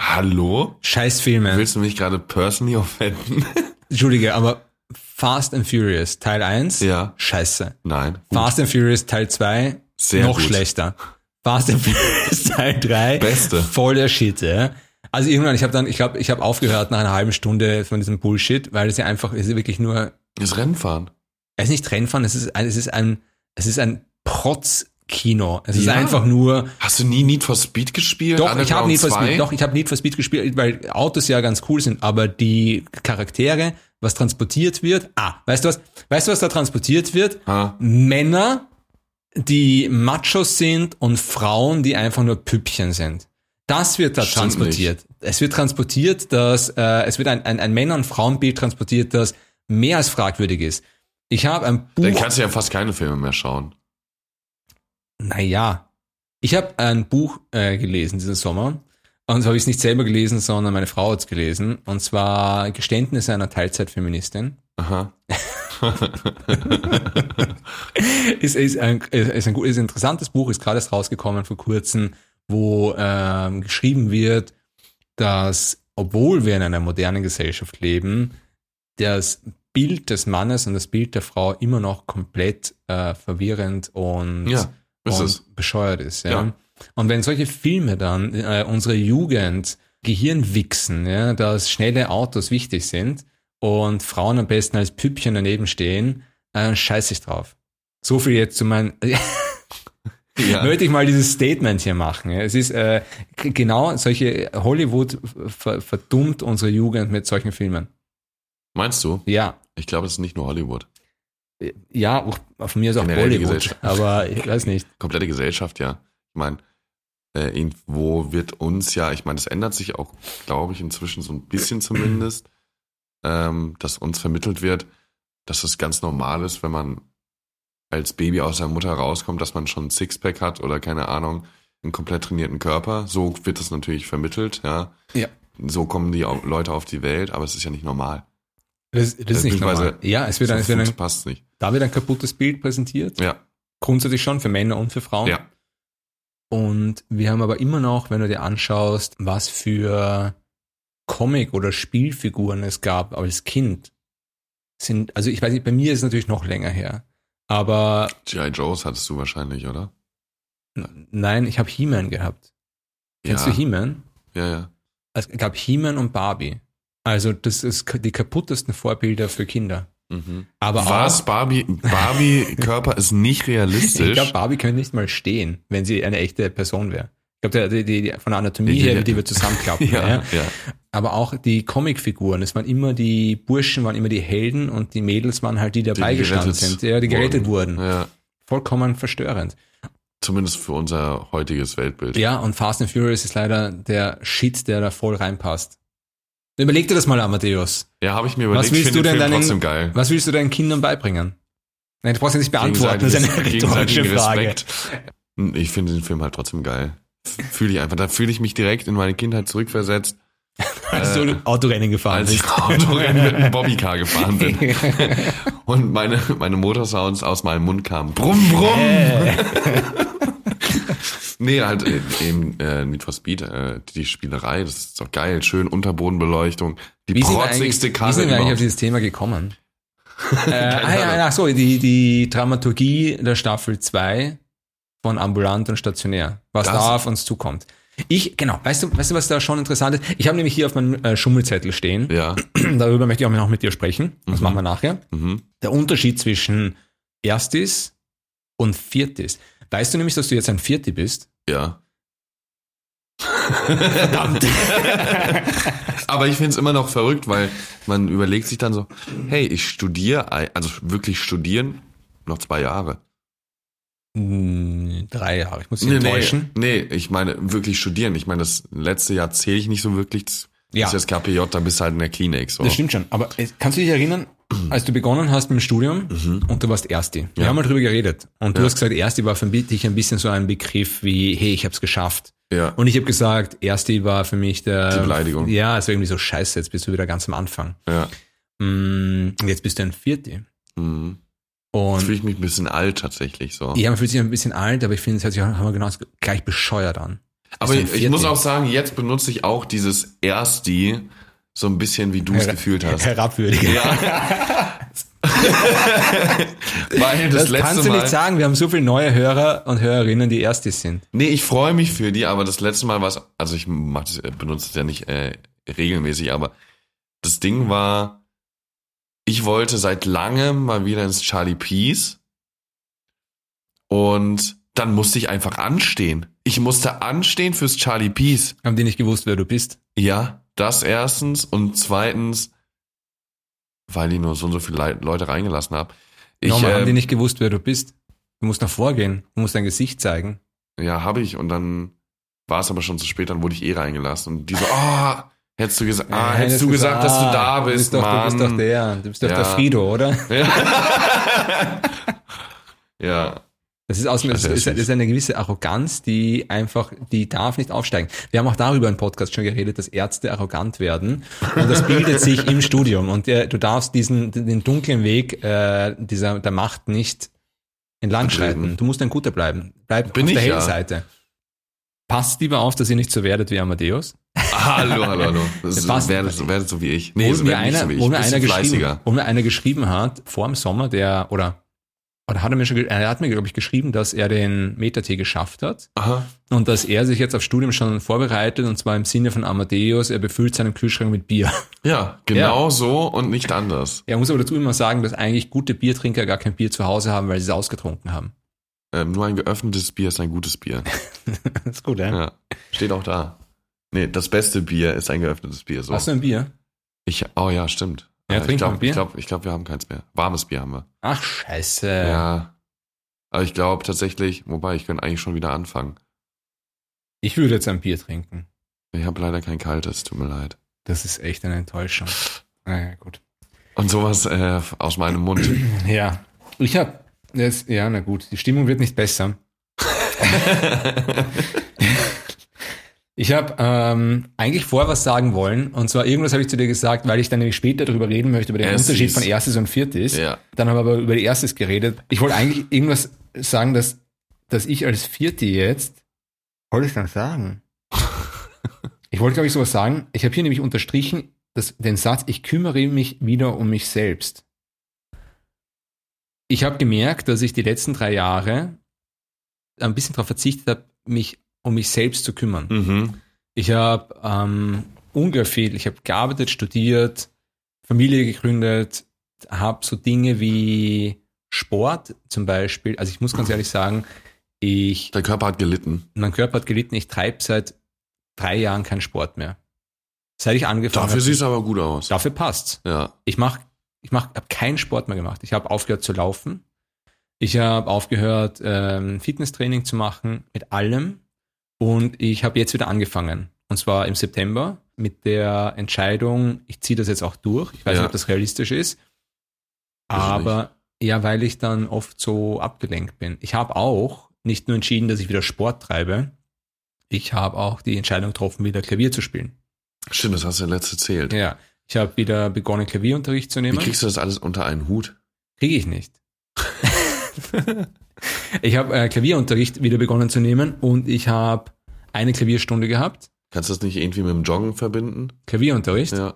Hallo? Scheißfilme. Willst du mich gerade personally <laughs> offenden? Entschuldige, aber Fast and Furious Teil 1, ja. scheiße. Nein. Gut. Fast and Furious Teil 2, Sehr noch gut. schlechter. Fast and <laughs> Furious Teil 3, Beste. voll der Shit, ja. Also irgendwann, ich habe dann, ich glaube, ich habe aufgehört nach einer halben Stunde von diesem Bullshit, weil es ja einfach, es ist wirklich nur, Das Rennfahren. es ist nicht Rennfahren, es ist ein, es ist ein, es ist ein Protz-Kino. Es ist Ja. einfach nur, Hast du nie Need for Speed gespielt? Doch, ich habe Need for 2? Speed, doch, ich habe Need for Speed gespielt, weil Autos ja ganz cool sind, aber die Charaktere, was transportiert wird, ah, weißt du was, weißt du was da transportiert wird? Ha? Männer, die Machos sind und Frauen, die einfach nur Püppchen sind. Das wird da Stimmt transportiert. Es wird transportiert, dass äh, es wird ein, ein, ein Männer- und Frauenbild transportiert, das mehr als fragwürdig ist. Ich habe ein Dann Buch kannst du ja fast keine Filme mehr schauen. Naja, ich habe ein Buch äh, gelesen diesen Sommer. Und zwar habe ich es nicht selber gelesen, sondern meine Frau hat es gelesen. Und zwar Geständnisse einer Teilzeitfeministin. Aha. <laughs> ist, ist, ein, ist ein ist ein interessantes Buch, ist gerade erst rausgekommen vor kurzem, wo ähm, geschrieben wird, dass obwohl wir in einer modernen Gesellschaft leben, das Bild des Mannes und das Bild der Frau immer noch komplett äh, verwirrend und Ja, und es. bescheuert ist. Ja? Ja. Und wenn solche Filme dann äh, unsere Jugend Gehirn wichsen, ja, dass schnelle Autos wichtig sind und Frauen am besten als Püppchen daneben stehen, äh, scheiß ich drauf. So viel jetzt zu meinem... <laughs> <laughs> Ja. Möchte ich mal dieses Statement hier machen. Es ist äh, genau solche Hollywood ver verdummt unsere Jugend mit solchen Filmen. Meinst du? Ja, Ich glaube, es ist nicht nur Hollywood. ja, auch, von mir ist auch Generell Bollywood, <laughs> aber ich weiß nicht. Komplette Gesellschaft, ja. Ich meine, äh, irgendwo wird uns ja, ich meine, das ändert sich auch, glaube ich, inzwischen so ein bisschen zumindest, ähm, dass uns vermittelt wird, dass es ganz normal ist, wenn man als Baby aus der Mutter rauskommt, dass man schon ein Sixpack hat oder keine Ahnung, einen komplett trainierten Körper. So wird das natürlich vermittelt, ja. Ja. So kommen die Leute auf die Welt, aber es ist ja nicht normal. Das, das ist nicht normal. Ja, es wird, so ein, es wird ein, passt nicht. da wird ein kaputtes Bild präsentiert. Ja, Grundsätzlich schon für Männer und für Frauen. ja. Und wir haben aber immer noch, wenn du dir anschaust, was für Comic- oder Spielfiguren es gab als Kind, sind, also ich weiß nicht, bei mir ist es natürlich noch länger her. Aber G.I. Joes hattest du wahrscheinlich, oder? nein, ich habe He-Man gehabt. Kennst ja. du He-Man? Ja, ja. Es gab He-Man und Barbie. Also das ist die kaputtesten Vorbilder für Kinder. Mhm. Aber Was? auch, Barbie, Barbie Körper ist nicht <laughs> ich realistisch. glaube, Barbie könnte nicht mal stehen, wenn sie eine echte Person wäre. Ich glaube, die, die, die, von der Anatomie Die- her, die wird zusammenklappen. <laughs> ja, ja. ja. aber auch die Comicfiguren. Es waren immer die Burschen, waren immer die Helden und die Mädels waren halt die, die dabei gestanden sind, ja, die gerettet wurden. Ja. Vollkommen verstörend. Zumindest für unser heutiges Weltbild. Ja, und Fast and Furious ist leider der Shit, der da voll reinpasst. Überleg dir das mal, Amadeus. Ja, habe ich mir überlegt. Was willst du denn Film deinen- geil. Was willst du deinen Kindern beibringen? Nein, du brauchst ja nicht beantworten, das ist eine rhetorische Frage. Respekt. Ich finde den Film halt trotzdem geil. Fühle ich einfach. Da fühle ich mich direkt in meine Kindheit zurückversetzt. <laughs> Als du Autorennen gefahren als ich bist. <laughs> Autorennen mit einem <laughs> Bobbycar gefahren bin. Und meine, meine Motorsounds aus meinem Mund kamen. Brumm, brumm. nee, halt äh, eben äh, Need for Speed, äh, die Spielerei, das ist doch geil. Schön Unterbodenbeleuchtung. Die Wie protzigste wie Karre sind wir eigentlich auf überhaupt. dieses Thema gekommen? äh, ah, ja, ach so, die, die Dramaturgie der Staffel 2 von Ambulant und Stationär, was Das- da auf uns zukommt. Ich, genau, weißt du, weißt du, was da schon interessant ist? Ich habe nämlich hier auf meinem äh, Schummelzettel stehen, Ja. <clears throat> darüber möchte ich auch noch mit dir sprechen, das machen wir nachher. Mhm. Der Unterschied zwischen Erstis und Viertis. Weißt du nämlich, dass du jetzt ein Vierti bist? Ja. Verdammt. <laughs> Aber ich finde es immer noch verrückt, weil man überlegt sich dann so, hey, ich studiere, also wirklich studieren, noch zwei Jahre. Hm, drei Jahre, ich muss dich Nee, nee, enttäuschen. nee, ich meine wirklich studieren. Ich meine, das letzte Jahr zähle ich nicht so wirklich. Das Ja. ist jetzt KPJ, da bist du halt in der Klinik. So. Das stimmt schon. Aber äh, kannst du dich erinnern, als du begonnen hast mit dem Studium und du warst Ersti? Wir Ja. haben mal drüber geredet. Und du Ja. hast gesagt, Ersti war für dich ein bisschen so ein Begriff wie, hey, ich habe es geschafft. Ja. Und ich habe gesagt, Ersti war für mich der... Die Beleidigung. Ja, es war irgendwie so scheiße, jetzt bist du wieder ganz am Anfang. ja. Mm, Und jetzt bist du ein Vierti. Mhm. Jetzt Und fühle ich mich ein bisschen alt tatsächlich so. ja, man fühlt sich ein bisschen alt, aber ich finde, es hört sich auch haben wir genau gleich bescheuert an. Aber ein ich, ich muss auch sagen, jetzt benutze ich auch dieses Ersti so ein bisschen, wie du es gefühlt hast. Herabwürdigen. Ja. <laughs> Weil das, Das, letzte kannst du Mal. nicht sagen. Wir haben so viele neue Hörer und Hörerinnen, die Erstis sind. Nee, ich freue mich für die, aber das letzte Mal war es, also ich mach das, äh, benutze es ja nicht äh, regelmäßig, aber das Ding war, ich wollte seit langem mal wieder ins Charlie Peace und dann musste ich einfach anstehen. Ich musste anstehen fürs Charlie Peace. Haben die nicht gewusst, wer du bist? Ja, das erstens und zweitens, weil ich nur so und so viele Leute reingelassen habe. Ich, Nochmal, haben die ähm, nicht gewusst, wer du bist? Du musst nach vorgehen. Du musst dein Gesicht zeigen. Ja, habe ich. Und dann war es aber schon zu spät, dann wurde ich eh reingelassen. Und die so, ah, hättest du gesagt, ah, Ja, hättest du gesagt, dass du da ah, bist, du bist doch, Mann. Du bist doch der. Du bist doch Ja. der Frido, oder? <laughs> Ja. ja. Das ist, außerdem, das ist, ist eine gewisse Arroganz, die einfach, die darf nicht aufsteigen. Wir haben auch darüber im Podcast schon geredet, dass Ärzte arrogant werden. Und das bildet <laughs> sich im Studium. Und äh, du darfst diesen, den dunklen Weg äh, dieser, der Macht nicht entlang schreiten. Du musst ein Guter bleiben. Bleib Bin auf der ich ja. Hellseite. Passt lieber auf, dass ihr nicht so werdet wie Amadeus. Hallo, hallo, hallo. <laughs> Das Passt. werdet, so- werdet so wie ich. wo so werdet nicht einer, so wie ich. Bisschen einer geschrieben, mir einer geschrieben hat, vor dem Sommer, der, oder, oder hat er mir schon, er hat mir, glaube ich, geschrieben, dass er den Meta-T geschafft hat Aha. und dass er sich jetzt auf Studium schon vorbereitet und zwar im Sinne von Amadeus, er befüllt seinen Kühlschrank mit Bier. <laughs> Ja, genau so und nicht anders. Er muss aber dazu immer sagen, dass eigentlich gute Biertrinker gar kein Bier zu Hause haben, weil sie es ausgetrunken haben. Ähm, nur ein geöffnetes Bier ist ein gutes Bier. <laughs> Das ist gut, ja? Ja. Steht auch da. Nee, das beste Bier ist ein geöffnetes Bier. So. Hast du ein Bier? Ich, oh ja, stimmt. Ja, Äh, ich glaube, ein Bier. ich glaube, ich glaub, wir haben keins mehr. Warmes Bier haben wir. Ach, scheiße. Ja. Aber ich glaube tatsächlich, wobei, ich könnte eigentlich schon wieder anfangen. Ich würde jetzt ein Bier trinken. Ich habe leider kein kaltes, tut mir leid. Das ist echt eine Enttäuschung. Naja, gut. Und sowas äh, aus meinem Mund. <clears throat> Ja. Ich habe jetzt, ja, na gut, die Stimmung wird nicht besser. <laughs> <laughs> Ich habe ähm, eigentlich vorher was sagen wollen, und zwar irgendwas habe ich zu dir gesagt, weil ich dann nämlich später darüber reden möchte, über den Erstis. Unterschied von erstes und viertes. ja. Dann haben wir aber über die erstes geredet. Ich wollte eigentlich irgendwas sagen, dass, dass ich als Vierte jetzt, wollte ich dann sagen? <laughs> Ich wollte, glaube ich, sowas sagen. Ich habe hier nämlich unterstrichen dass, den Satz, ich kümmere mich wieder um mich selbst. Ich habe gemerkt, dass ich die letzten drei Jahre ein bisschen darauf verzichtet habe, mich um mich selbst zu kümmern. Mhm. Ich habe ähm, unglaublich viel, ich habe gearbeitet, studiert, Familie gegründet, habe so Dinge wie Sport zum Beispiel. Also ich muss ganz ehrlich sagen, ich, Dein Körper hat gelitten. mein Körper hat gelitten, ich treibe seit drei Jahren keinen Sport mehr. Seit ich angefangen Dafür habe. sieht es aber gut aus. Dafür passt's. Ja. Ich mach, ich mach, habe keinen Sport mehr gemacht. Ich habe aufgehört zu laufen. Ich habe aufgehört, ähm, Fitnesstraining zu machen mit allem. Und ich habe jetzt wieder angefangen. Und zwar im September mit der Entscheidung, ich ziehe das jetzt auch durch. Ich weiß Ja. nicht, ob das realistisch ist. Aber ja, weil ich dann oft so abgelenkt bin. Ich habe auch nicht nur entschieden, dass ich wieder Sport treibe, ich habe auch die Entscheidung getroffen, wieder Klavier zu spielen. Stimmt, das hast du ja letzte erzählt. Ja. Ich habe wieder begonnen, Klavierunterricht zu Wie nehmen. kriegst du das alles unter einen Hut? Kriege ich nicht. <laughs> <laughs> ich habe äh, Klavierunterricht wieder begonnen zu nehmen und ich habe eine Klavierstunde gehabt. Kannst du das nicht irgendwie mit dem Joggen verbinden? Klavierunterricht. Ja.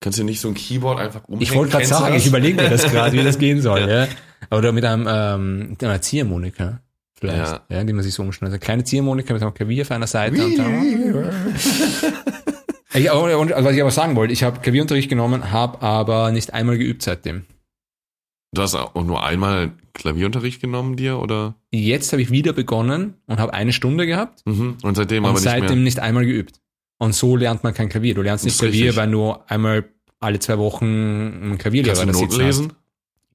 Kannst du nicht so ein Keyboard einfach umhängen? Ich wollte gerade sagen, ich überlege mir das gerade, wie das gehen soll. <laughs> ja. Oder mit einem ähm, mit einer Ziehharmonika. Vielleicht, Ja. ja. die man sich so umschneidet. Eine kleine Ziehharmonika mit einem Klavier auf einer Seite. Und dann, <laughs> ich, und, was ich aber sagen wollte, ich habe Klavierunterricht genommen, habe aber nicht einmal geübt seitdem. Du hast auch nur einmal Klavierunterricht genommen dir oder? Jetzt habe ich wieder begonnen und habe eine Stunde gehabt Mhm. Und seitdem und aber nicht seitdem mehr. nicht einmal geübt. Und so lernt man kein Klavier. Du lernst Das nicht Klavier, richtig. weil du einmal alle zwei Wochen einen Klavierlehrer Kannst du da Noten hast. lesen?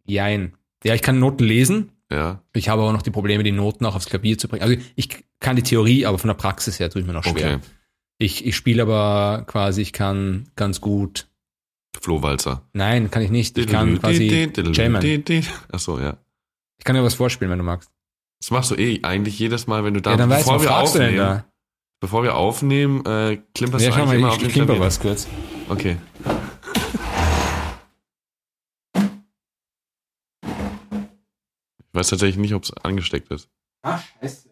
Jein. Ja, ich kann Noten lesen. Ja. Ich habe aber noch die Probleme, die Noten auch aufs Klavier zu bringen. Also ich kann die Theorie, aber von der Praxis her tue ich mir noch schwer. Okay. Ich, ich spiele aber quasi, ich kann ganz gut. Flohwalzer. Nein, kann ich nicht. Ich kann quasi jammen. Achso, ja. Ich kann dir was vorspielen, wenn du magst. Das machst du eh eigentlich jedes Mal, wenn du da, Ja, dann du, bevor was wir aufnehmen, da? bevor wir aufnehmen, äh, klimperst Ja, du eigentlich mal, ich, auf den ich klimper was kurz. Okay. Ich weiß tatsächlich nicht, ob es angesteckt ist. Ah, scheiße.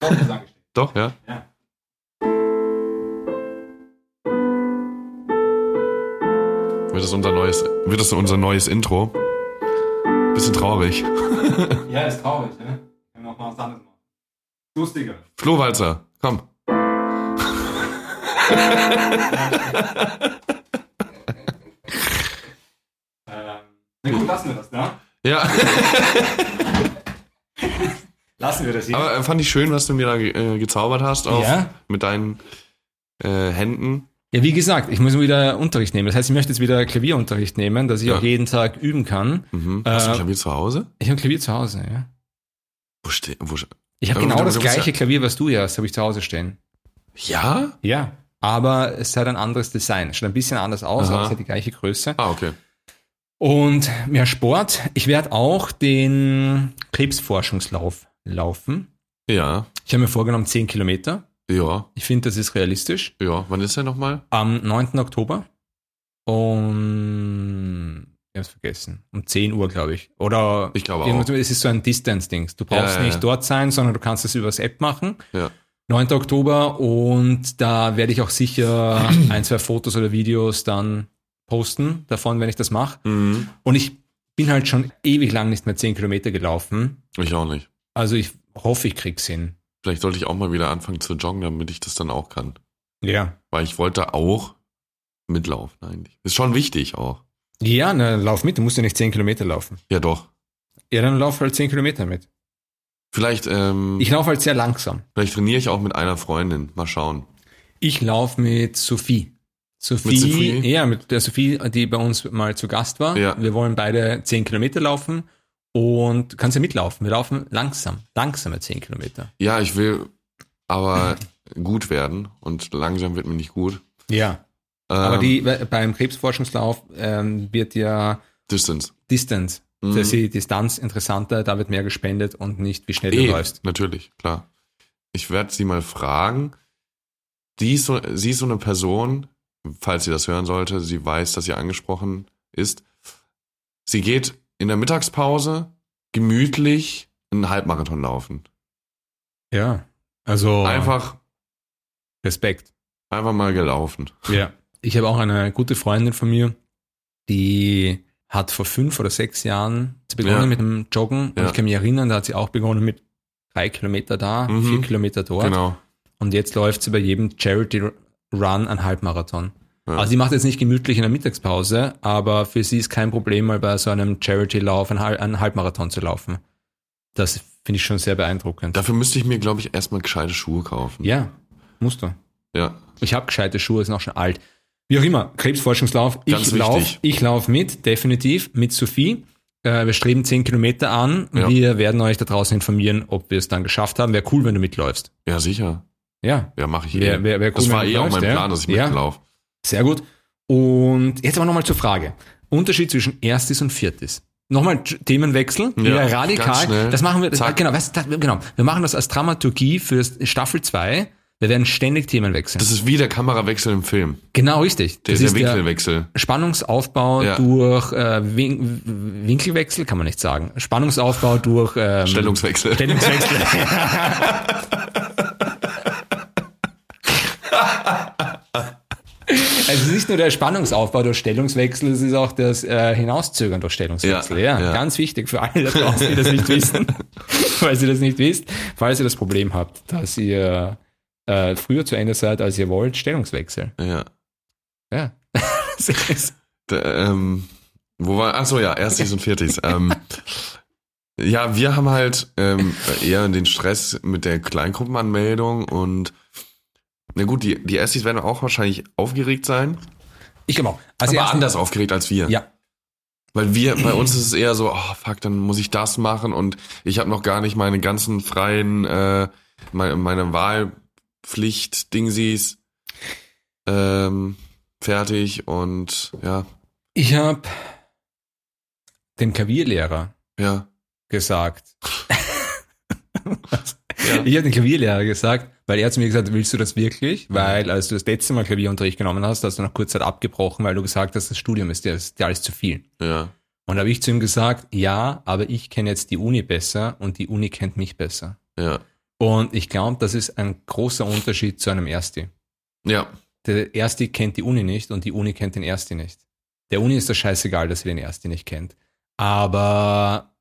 Doch, ist angesteckt. Doch, ja? Ja. Wird das unser neues, wird das unser neues Intro? Bisschen traurig. <laughs> Ja, ist traurig, ne? Können wir noch mal was anderes machen. Lustiger. Flohwalzer, komm. Ähm, na gut, lassen wir das, ne? Ja, <laughs> Lassen wir das hier. aber äh, fand ich schön, was du mir da äh, gezaubert hast auf, Ja. mit deinen äh, Händen. Ja, wie gesagt, ich muss wieder Unterricht nehmen. Das heißt, ich möchte jetzt wieder Klavierunterricht nehmen, dass ich Ja. auch jeden Tag üben kann. Mhm. Hast du Äh, ein Klavier zu Hause? Ich habe Klavier zu Hause, ja. Wo steht, wo, Ich habe genau das gleiche ja- Klavier, was du hier hast, habe ich zu Hause stehen. ja? Ja. Aber es hat ein anderes Design. Schaut ein bisschen anders aus, Aha. aber es hat die gleiche Größe. Ah, okay. Und mehr Sport. Ich werde auch den Krebsforschungslauf laufen. Ja, Ich habe mir vorgenommen 10 Kilometer. Ja, Ich finde, das ist realistisch. ja. Wann ist der nochmal? Am 9. Oktober. Um, ich hab's vergessen. Um 10 Uhr, glaube ich. Oder Ich glaube auch. es ist so ein Distance-Dings. Du brauchst ja, nicht ja. dort sein, sondern du kannst es übers App machen. Ja. 9. Oktober und da werde ich auch sicher <clears throat> ein, zwei Fotos oder Videos dann posten davon, wenn ich das mache. Mhm. Und ich bin halt schon ewig lang nicht mehr 10 Kilometer gelaufen. Ich auch nicht. Also ich hoffe, ich krieg's hin. Vielleicht sollte ich auch mal wieder anfangen zu joggen, damit ich das dann auch kann. Ja. Weil ich wollte auch mitlaufen eigentlich. Ist schon wichtig auch. Ja, na, lauf mit, du musst ja nicht 10 Kilometer laufen. Ja, doch. Ja, dann lauf halt 10 Kilometer mit. Vielleicht, ähm, Ich laufe halt sehr langsam. vielleicht trainiere ich auch mit einer Freundin. Mal schauen. Ich laufe mit Sophie. Sophie, Mit Sophie? ja, mit der Sophie, die bei uns mal zu Gast war. Ja. Wir wollen beide 10 Kilometer laufen und du kannst ja mitlaufen. Wir laufen langsam, langsame 10 Kilometer. Ja, ich will aber gut werden und langsam wird mir nicht gut. Ja. Ähm, Aber die, beim Krebsforschungslauf ähm, wird ja Distance. Distance, Mhm. das ist die Distanz interessanter, da wird mehr gespendet und nicht, wie schnell du Eh, läufst. natürlich, klar. Ich werde sie mal fragen. Die ist so, sie ist so eine Person, falls sie das hören sollte, sie weiß, dass sie angesprochen ist. Sie geht in der Mittagspause gemütlich einen Halbmarathon laufen. Ja. Also Einfach, Respekt. einfach mal gelaufen. Ja. Ich habe auch eine gute Freundin von mir, die hat vor fünf oder sechs Jahren begonnen Ja. mit dem Joggen. Und Ja. ich kann mich erinnern, da hat sie auch begonnen mit drei Kilometer da, Mhm. vier Kilometer dort. Genau. Und jetzt läuft sie bei jedem Charity Run ein Halbmarathon. Ja. Also sie macht jetzt nicht gemütlich in der Mittagspause, aber für sie ist kein Problem, mal bei so einem Charity-Lauf einen, Hal- einen Halbmarathon zu laufen. Das finde ich schon sehr beeindruckend. Dafür müsste ich mir, glaube ich, erstmal gescheite Schuhe kaufen. ja, musst du. Ja. Ich habe gescheite Schuhe, sind auch schon alt. Wie auch immer, Krebsforschungslauf. Ganz ich lauf, wichtig. ich lauf mit, definitiv, mit Sophie. Äh, wir streben 10 Kilometer an. Ja. Wir werden euch da draußen informieren, ob wir es dann geschafft haben. Wäre cool, wenn du mitläufst. Ja, sicher. Ja, Ja, mache ich Wär- eh. wär- wär cool, das war eh auch mein ja. Plan, dass ich Ja. mitlaufe. Sehr gut. Und jetzt aber nochmal zur Frage. Unterschied zwischen Erstis und Viertis. Nochmal Themenwechsel, Ja, ganz radikal. Das machen wir, das, genau, du, das, genau. Wir machen das als Dramaturgie für Staffel 2. Da werden ständig Themen wechseln. Das ist wie der Kamerawechsel im Film. genau richtig. Der, das der ist Winkelwechsel. Spannungsaufbau Ja. durch äh, Win Winkelwechsel, kann man nicht sagen. Spannungsaufbau durch ähm, Stellungswechsel. Stellungswechsel. <laughs> <laughs> <laughs> Also nicht nur der Spannungsaufbau durch Stellungswechsel, es ist auch das äh, Hinauszögern durch Stellungswechsel. Ja, Ja, ja. ganz wichtig für alle da draußen, die das nicht wissen. <laughs> Falls ihr das nicht wisst, falls ihr das Problem habt, dass ihr äh, früher zu Ende seid, als ihr wollt, Stellungswechsel. Ja. Ja. <laughs> Ist- Der, ähm, wo war, ach so, ja, erstis und viertis. ähm, ja, wir haben halt ähm, eher den Stress mit der Kleingruppenanmeldung und na gut, die, die Erstis werden auch wahrscheinlich aufgeregt sein, ich glaube auch. Also aber erst- anders aufgeregt als wir. Ja, Weil wir, bei uns ist es eher so, oh fuck, dann muss ich das machen und ich habe noch gar nicht meine ganzen freien, äh, meine, meine Wahlpflicht-Dingsies ähm, fertig und ja, ich habe dem Klavierlehrer ja, gesagt, <laughs> ja. ich habe dem Klavierlehrer gesagt, weil er zu mir gesagt hat, willst du das wirklich? Weil als du das letzte Mal Klavierunterricht genommen hast, hast du nach kurzer Zeit abgebrochen, weil du gesagt hast, das Studium ist dir, ist dir alles zu viel. ja. Und da habe ich zu ihm gesagt, ja, aber ich kenne jetzt die Uni besser und die Uni kennt mich besser. Ja, Und ich glaube, das ist ein großer Unterschied zu einem Ersti. ja, Der Ersti kennt die Uni nicht und die Uni kennt den Ersti nicht. Der Uni ist das scheißegal, dass sie den Ersti nicht kennt. Aber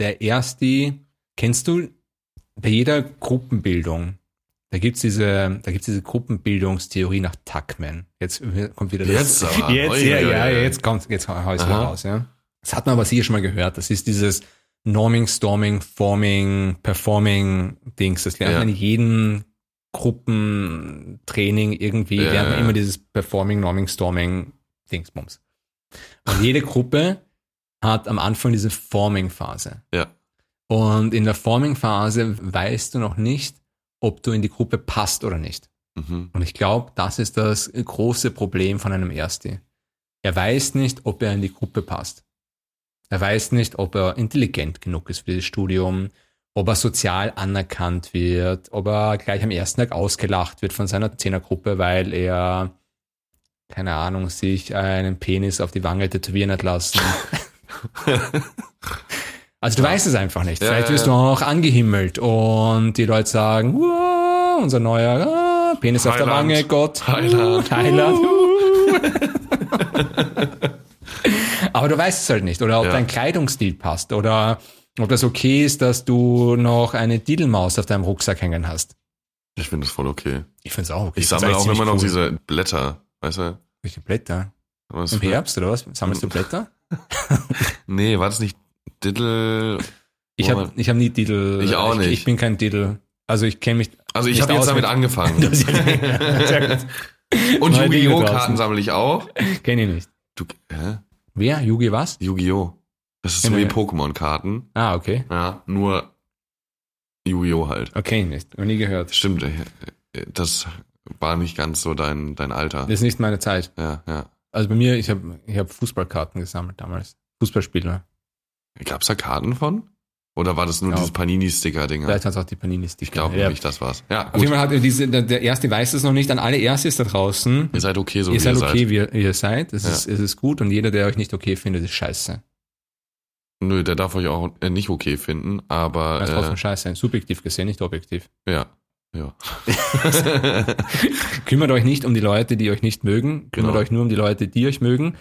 der Ersti, kennst du bei jeder Gruppenbildung, da gibt's diese, da gibt's diese Gruppenbildungstheorie nach Tuckman. Jetzt kommt wieder das. Jetzt aber. <laughs> Jetzt, Ui, ja, ui, ja, ui. jetzt kommt, jetzt hau ich raus, ja. Das hat man aber sicher schon mal gehört. Das ist dieses Norming, Storming, Forming, Performing Dings. Das lernt Ja. man in jedem Gruppentraining irgendwie, Ja, lernt man ja. immer dieses Performing, Norming, Storming Dingsbums. Und jede Gruppe hat am Anfang diese Forming-Phase. ja, Und in der Forming-Phase weißt du noch nicht, ob du in die Gruppe passt oder nicht. mhm. Und ich glaube, das ist das große Problem von einem Ersti. Er weiß nicht, ob er in die Gruppe passt. Er weiß nicht, ob er intelligent genug ist für dieses Studium, ob er sozial anerkannt wird, ob er gleich am ersten Tag ausgelacht wird von seiner Zehnergruppe, weil er, keine Ahnung, sich einen Penis auf die Wange tätowieren hat lassen. <laughs> <laughs> Also du weißt es einfach nicht. Ja, Vielleicht ja, wirst ja. du auch angehimmelt und die Leute sagen, wow, unser neuer ah, Penis auf der. Wange, Gott. Heiland. <laughs> Heiland. <laughs> Aber du weißt es halt nicht. Oder ob Ja. dein Kleidungsstil passt. Oder ob das okay ist, dass du noch eine Didelmaus auf deinem Rucksack hängen hast. Ich finde das voll okay. Ich finde es auch okay. Ich sammle auch immer noch cool. diese Blätter, weißt du? Welche Blätter? Was Im Herbst oder was? Sammelst du <laughs> Blätter? Nee, war das nicht Diddle? Ich habe ich hab nie Didel. Ich auch Ich, nicht. ich bin kein Didel. Also ich kenne mich. Also ich habe jetzt damit mit- angefangen. <laughs> <laughs> Und Yu-Gi-Oh! Karten sammle ich auch. Kenne ich nicht. Du, hä? Wer? Yugi was? Yu-Gi-Oh! Das ist so wie Pokémon-Karten. Ah, okay. Ja, nur Yu-Gi-Oh! halt. Okay, nicht. Noch nie gehört. Stimmt, äh, äh, das war nicht ganz so dein, dein Alter. Das ist nicht meine Zeit. Ja, ja. Also bei mir, ich habe ich hab Fußballkarten gesammelt damals. Fußballspieler. Gab's da Karten von? Oder war das nur Ja. dieses Panini-Sticker-Dinger? Vielleicht hat es auch die Panini-Sticker. Ich glaube ja. nicht, das war's. Ja, Auf jeden gut. Fall hat diese, der, erste weiß es noch nicht. An alle Erstes da draußen. Ihr seid okay, so ihr wie seid ihr okay, seid. wie ihr, wie ihr seid. Es, Ja. ist, es ist gut und jeder, der euch nicht okay findet, ist scheiße. Nö, der darf euch auch äh, nicht okay finden, aber Das ist trotzdem äh, scheiße. Subjektiv gesehen, nicht objektiv. ja. Ja. <laughs> Kümmert euch nicht um die Leute, die euch nicht mögen. Kümmert Genau. euch nur um die Leute, die euch mögen.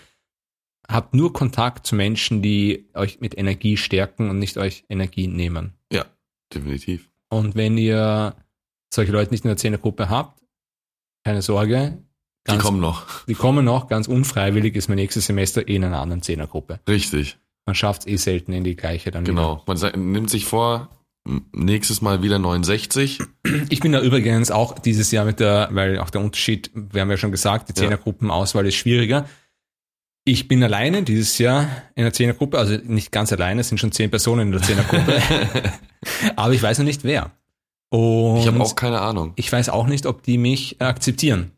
Habt nur Kontakt zu Menschen, die euch mit Energie stärken und nicht euch Energie nehmen. ja, definitiv. Und wenn ihr solche Leute nicht in der Zehnergruppe habt, keine Sorge. Die Ganz, kommen noch. die kommen noch. Ganz unfreiwillig ist mein nächstes Semester eh in einer anderen Zehnergruppe. Richtig, Man schafft es eh selten in die gleiche dann genau. Man se- nimmt sich vor, nächstes Mal wieder 69. wieder. Ich bin da übrigens auch dieses Jahr mit der, weil auch der Unterschied, wir haben ja schon gesagt, die. Zehnergruppenauswahl ist schwieriger. Ich bin alleine dieses Jahr in der Zehnergruppe, also nicht ganz alleine, es sind schon zehn Personen in der Zehnergruppe. <laughs> aber ich weiß noch nicht wer. Und Ich habe auch keine Ahnung. ich weiß auch nicht, ob die mich akzeptieren.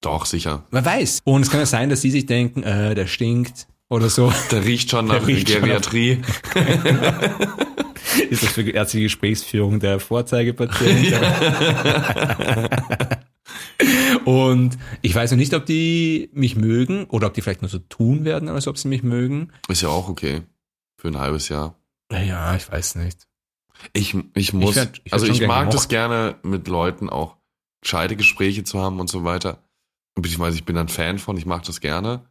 Doch, sicher. Wer weiß. Und es kann ja sein, dass sie sich denken, äh, der stinkt oder so. <laughs> Der riecht schon nach riecht schon Geriatrie. <laughs> Ist das für ärztliche Gesprächsführung der Vorzeigepatient? Und ich weiß noch nicht, ob die mich mögen oder ob die vielleicht nur so tun werden, als ob sie mich mögen. Ist ja auch okay. Für ein halbes Jahr. Ja, ich weiß nicht. Ich, ich muss, werd- ich werd also ich mag gemocht. das gerne, mit Leuten auch gescheite Gespräche zu haben und so weiter. Beziehungsweise ich bin ein Fan von, ich mag das gerne.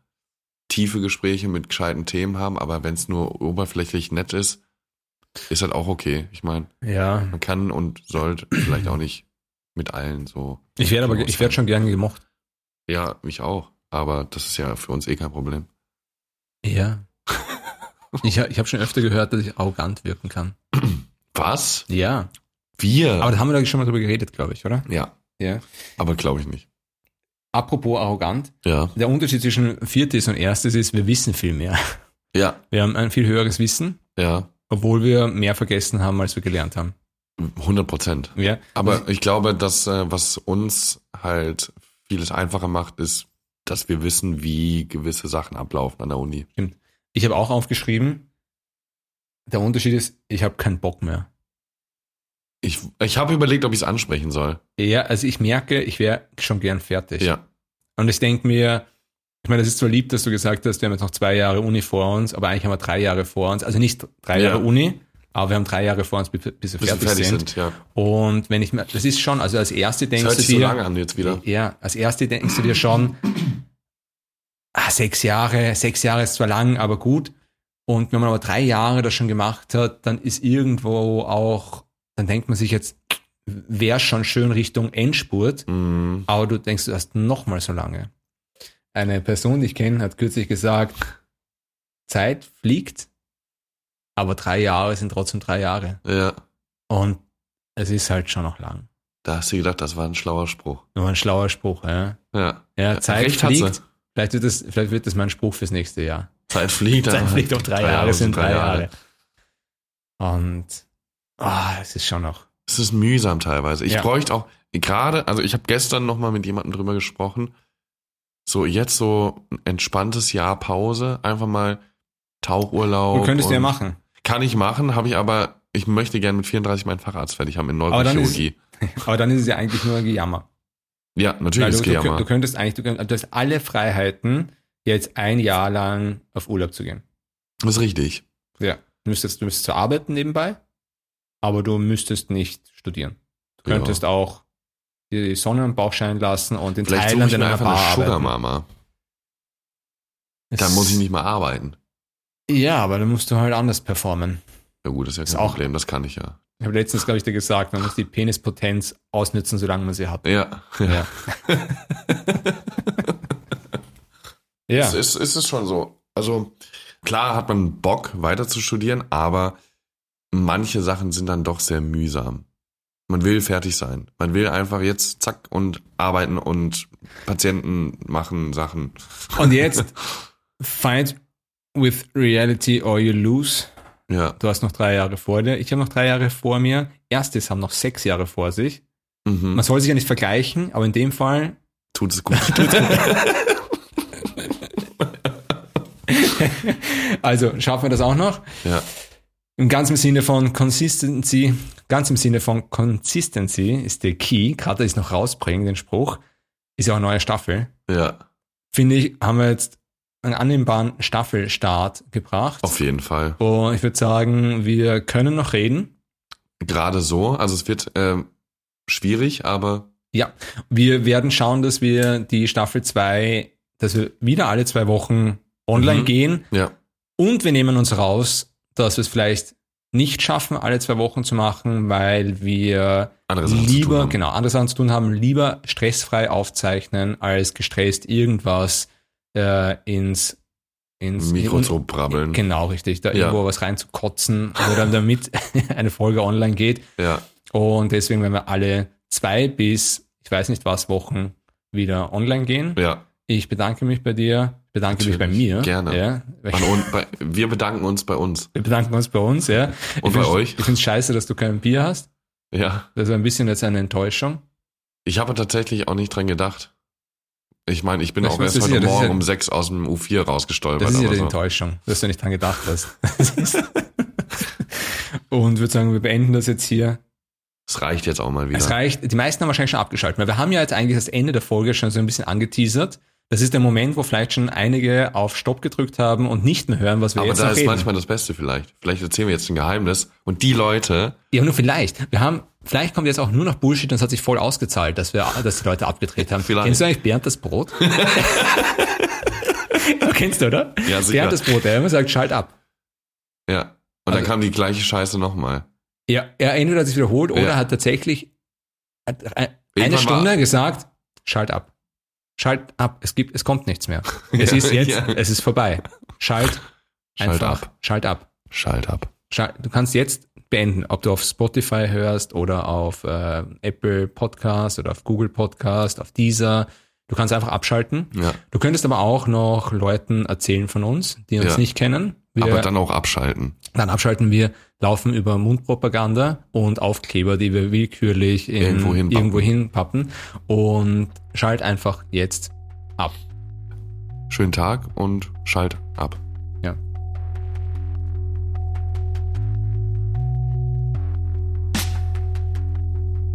Tiefe Gespräche mit gescheiten Themen haben, aber wenn es nur oberflächlich nett ist, ist halt auch okay. Ich meine, Ja, man kann und sollte vielleicht auch nicht mit allen so. ich werde aber, ich werde schon gerne gemocht. Ja, mich auch. Aber das ist ja für uns eh kein Problem. Ja. <laughs> Ich, ich habe schon öfter gehört, dass ich arrogant wirken kann. Was? Ja. Wir? Aber da haben wir da schon mal drüber geredet, glaube ich, oder? ja, Ja. aber glaube ich nicht. Apropos arrogant. Ja. Der Unterschied zwischen viertes und erstes ist, wir wissen viel mehr. Ja, Wir haben ein viel höheres Wissen, ja. obwohl wir mehr vergessen haben, als wir gelernt haben. 100 Prozent. Ja. Aber ich glaube, dass äh, was uns halt vieles einfacher macht, ist, dass wir wissen, wie gewisse Sachen ablaufen an der Uni. Ich habe auch aufgeschrieben, der Unterschied ist, ich habe keinen Bock mehr. Ich, ich habe überlegt, ob ich es ansprechen soll. Ja, also ich merke, ich wäre schon gern fertig. Ja, Und ich denke mir, ich meine, das ist zwar lieb, dass du gesagt hast, wir haben jetzt noch zwei Jahre Uni vor uns, aber eigentlich haben wir drei Jahre vor uns. Also nicht drei Ja. Jahre Uni, aber wir haben drei Jahre vor uns, bis, bis wir bis fertig, fertig sind. sind. ja. Und wenn ich mir, das ist schon, also als erste Das denkst hört du sich so dir, lange an jetzt wieder. ja, als erste denkst du dir schon, ah, sechs Jahre, sechs Jahre ist zwar lang, aber gut. Und wenn man aber drei Jahre das schon gemacht hat, dann ist irgendwo auch, dann denkt man sich jetzt, wäre schon schön Richtung Endspurt, Mhm. aber du denkst, du hast noch mal so lange. Eine Person, die ich kenne, hat kürzlich gesagt, Zeit fliegt, aber drei Jahre sind trotzdem drei Jahre. Ja, Und es ist halt schon noch lang. da hast du gedacht, das war ein schlauer Spruch. Nur ein schlauer Spruch, ja. Ja, Ja, Zeit Recht fliegt. Vielleicht wird, das, vielleicht wird das mein Spruch fürs nächste Jahr. Zeit fliegt. <laughs> Zeit fliegt auch drei, Jahre, sind drei Jahre. Jahre. Und ah, es ist schon noch. Es ist mühsam teilweise. Ich Ja. bräuchte auch gerade, also ich habe gestern noch mal mit jemandem drüber gesprochen. So jetzt so ein entspanntes Jahr Pause, einfach mal Tauchurlaub. Du könntest ja machen. Kann ich machen, habe ich aber, ich möchte gerne mit 34 meinen Facharzt fertig haben in Aber dann ist- Neurochirurgie. <laughs> Aber dann ist es ja eigentlich nur ein Gejammer. Ja, natürlich du, ist du, Gejammer. du könntest eigentlich, du, könntest, du hast alle Freiheiten, jetzt ein Jahr lang auf Urlaub zu gehen. Das ist richtig. Ja. Du müsstest, du müsstest zwar arbeiten nebenbei, aber du müsstest nicht studieren. Du Ja. könntest auch die Sonne am Bauch scheinen lassen und in Vielleicht suche Thailand ich in einer einfach Bar eine Sugar. Mama. Dann muss ich nicht mehr arbeiten. Ja, aber dann musst du halt anders performen. Ja gut, das ist ja Ist kein auch- Problem, das kann ich ja. Ich habe letztens, glaube ich, dir gesagt, man muss die Penispotenz ausnützen, solange man sie hat. Ja. Ja. <laughs> ja. Es ist, ist es schon so. Also klar hat man Bock weiter zu studieren, aber manche Sachen sind dann doch sehr mühsam. Man will fertig sein. Man will einfach jetzt zack und arbeiten und Patienten machen Sachen. Und jetzt fight with reality or you lose. Ja. Du hast noch drei Jahre vor dir. Ich habe noch drei Jahre vor mir. Erstes haben noch sechs Jahre vor sich. Mhm. Man soll sich ja nicht vergleichen, aber in dem Fall Tut es gut. <laughs> Also schaffen wir das auch noch. ja. Im ganzen Sinne von Consistency, ganz im Sinne von Consistency ist der Key, gerade ich noch rausbringen, den Spruch, ist ja auch eine neue Staffel. Ja. Finde ich, haben wir jetzt einen annehmbaren Staffelstart gebracht. Auf jeden Fall. Und ich würde sagen, wir können noch reden. Gerade so. Also es wird ähm, schwierig, aber Ja, wir werden schauen, dass wir die Staffel 2, dass wir wieder alle zwei Wochen online Mhm. gehen. ja. Und wir nehmen uns raus, dass wir es vielleicht nicht schaffen, alle zwei Wochen zu machen, weil wir lieber, genau, andere Sachen zu tun haben, lieber stressfrei aufzeichnen, als gestresst irgendwas äh, ins, ins Mikro in- zu brabbeln. Genau, richtig. Da Ja. irgendwo was reinzukotzen oder damit <laughs> eine Folge online geht. Ja. Und deswegen werden wir alle zwei bis, ich weiß nicht was, Wochen wieder online gehen. Ja. Ich bedanke mich bei dir, bedanke mich bei Natürlich, mir. gerne. Ja. Bei, wir bedanken uns bei uns. Wir bedanken uns bei uns, ja. Und ich bei euch. Ich finde es scheiße, dass du kein Bier hast. Ja. Das ist ein bisschen jetzt eine Enttäuschung. Ich habe tatsächlich auch nicht dran gedacht. Ich meine, ich bin Das auch erst heute ja- Morgen ja- um sechs aus dem U4 rausgestolpert. Das ist ja die so. Enttäuschung, dass du nicht dran gedacht hast. <laughs> Und würde sagen, wir beenden das jetzt hier. Es reicht jetzt auch mal wieder. Es reicht, die meisten haben wahrscheinlich schon abgeschaltet, weil wir haben ja jetzt eigentlich das Ende der Folge schon so ein bisschen angeteasert. Das ist der Moment, wo vielleicht schon einige auf Stopp gedrückt haben und nicht mehr hören, was wir Aber jetzt da noch ist reden. manchmal das Beste vielleicht. Vielleicht erzählen wir jetzt ein Geheimnis. Und die Leute, Ja, nur vielleicht. Wir haben, vielleicht kommt jetzt auch nur noch Bullshit und es hat sich voll ausgezahlt, dass wir, dass die Leute abgedreht haben. Vielleicht. Kennst du eigentlich Bernd das Brot? <laughs> ja, kennst du, oder? Ja, sicher. Bernd das Brot, der immer sagt, schalt ab. ja. Und Also- dann kam die gleiche Scheiße nochmal. Ja, er entweder hat sich wiederholt oder Ja. hat tatsächlich hat ein- eine Irgendwann Stunde gesagt, schalt ab. Schalt ab. Es gibt, es kommt nichts mehr. <laughs> Es ist jetzt, Ja. es ist vorbei. Schalt, <laughs> Schalt einfach. ab. Schalt ab. Schalt ab. Schalt, du kannst jetzt beenden, ob du auf Spotify hörst oder auf äh, Apple Podcast oder auf Google Podcast, auf Deezer. Du kannst einfach abschalten. Ja. Du könntest aber auch noch Leuten erzählen von uns, die uns Ja. nicht kennen. Wir, Aber dann auch abschalten. dann abschalten wir, laufen über Mundpropaganda und Aufkleber, die wir willkürlich in, Irgendwo hinpappen. irgendwo hinpappen und schalt einfach jetzt ab. Schönen Tag und schalt ab. Ja.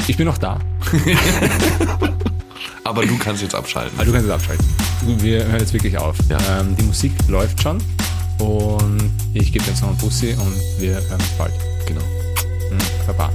Ich bin noch da, <laughs> Aber du kannst jetzt abschalten. aber du kannst es abschalten. Wir hören jetzt wirklich auf. Ja. Ähm, die Musik läuft schon und ich gebe jetzt noch einen Bussi und wir hören uns bald. Genau. Mhm, Baba.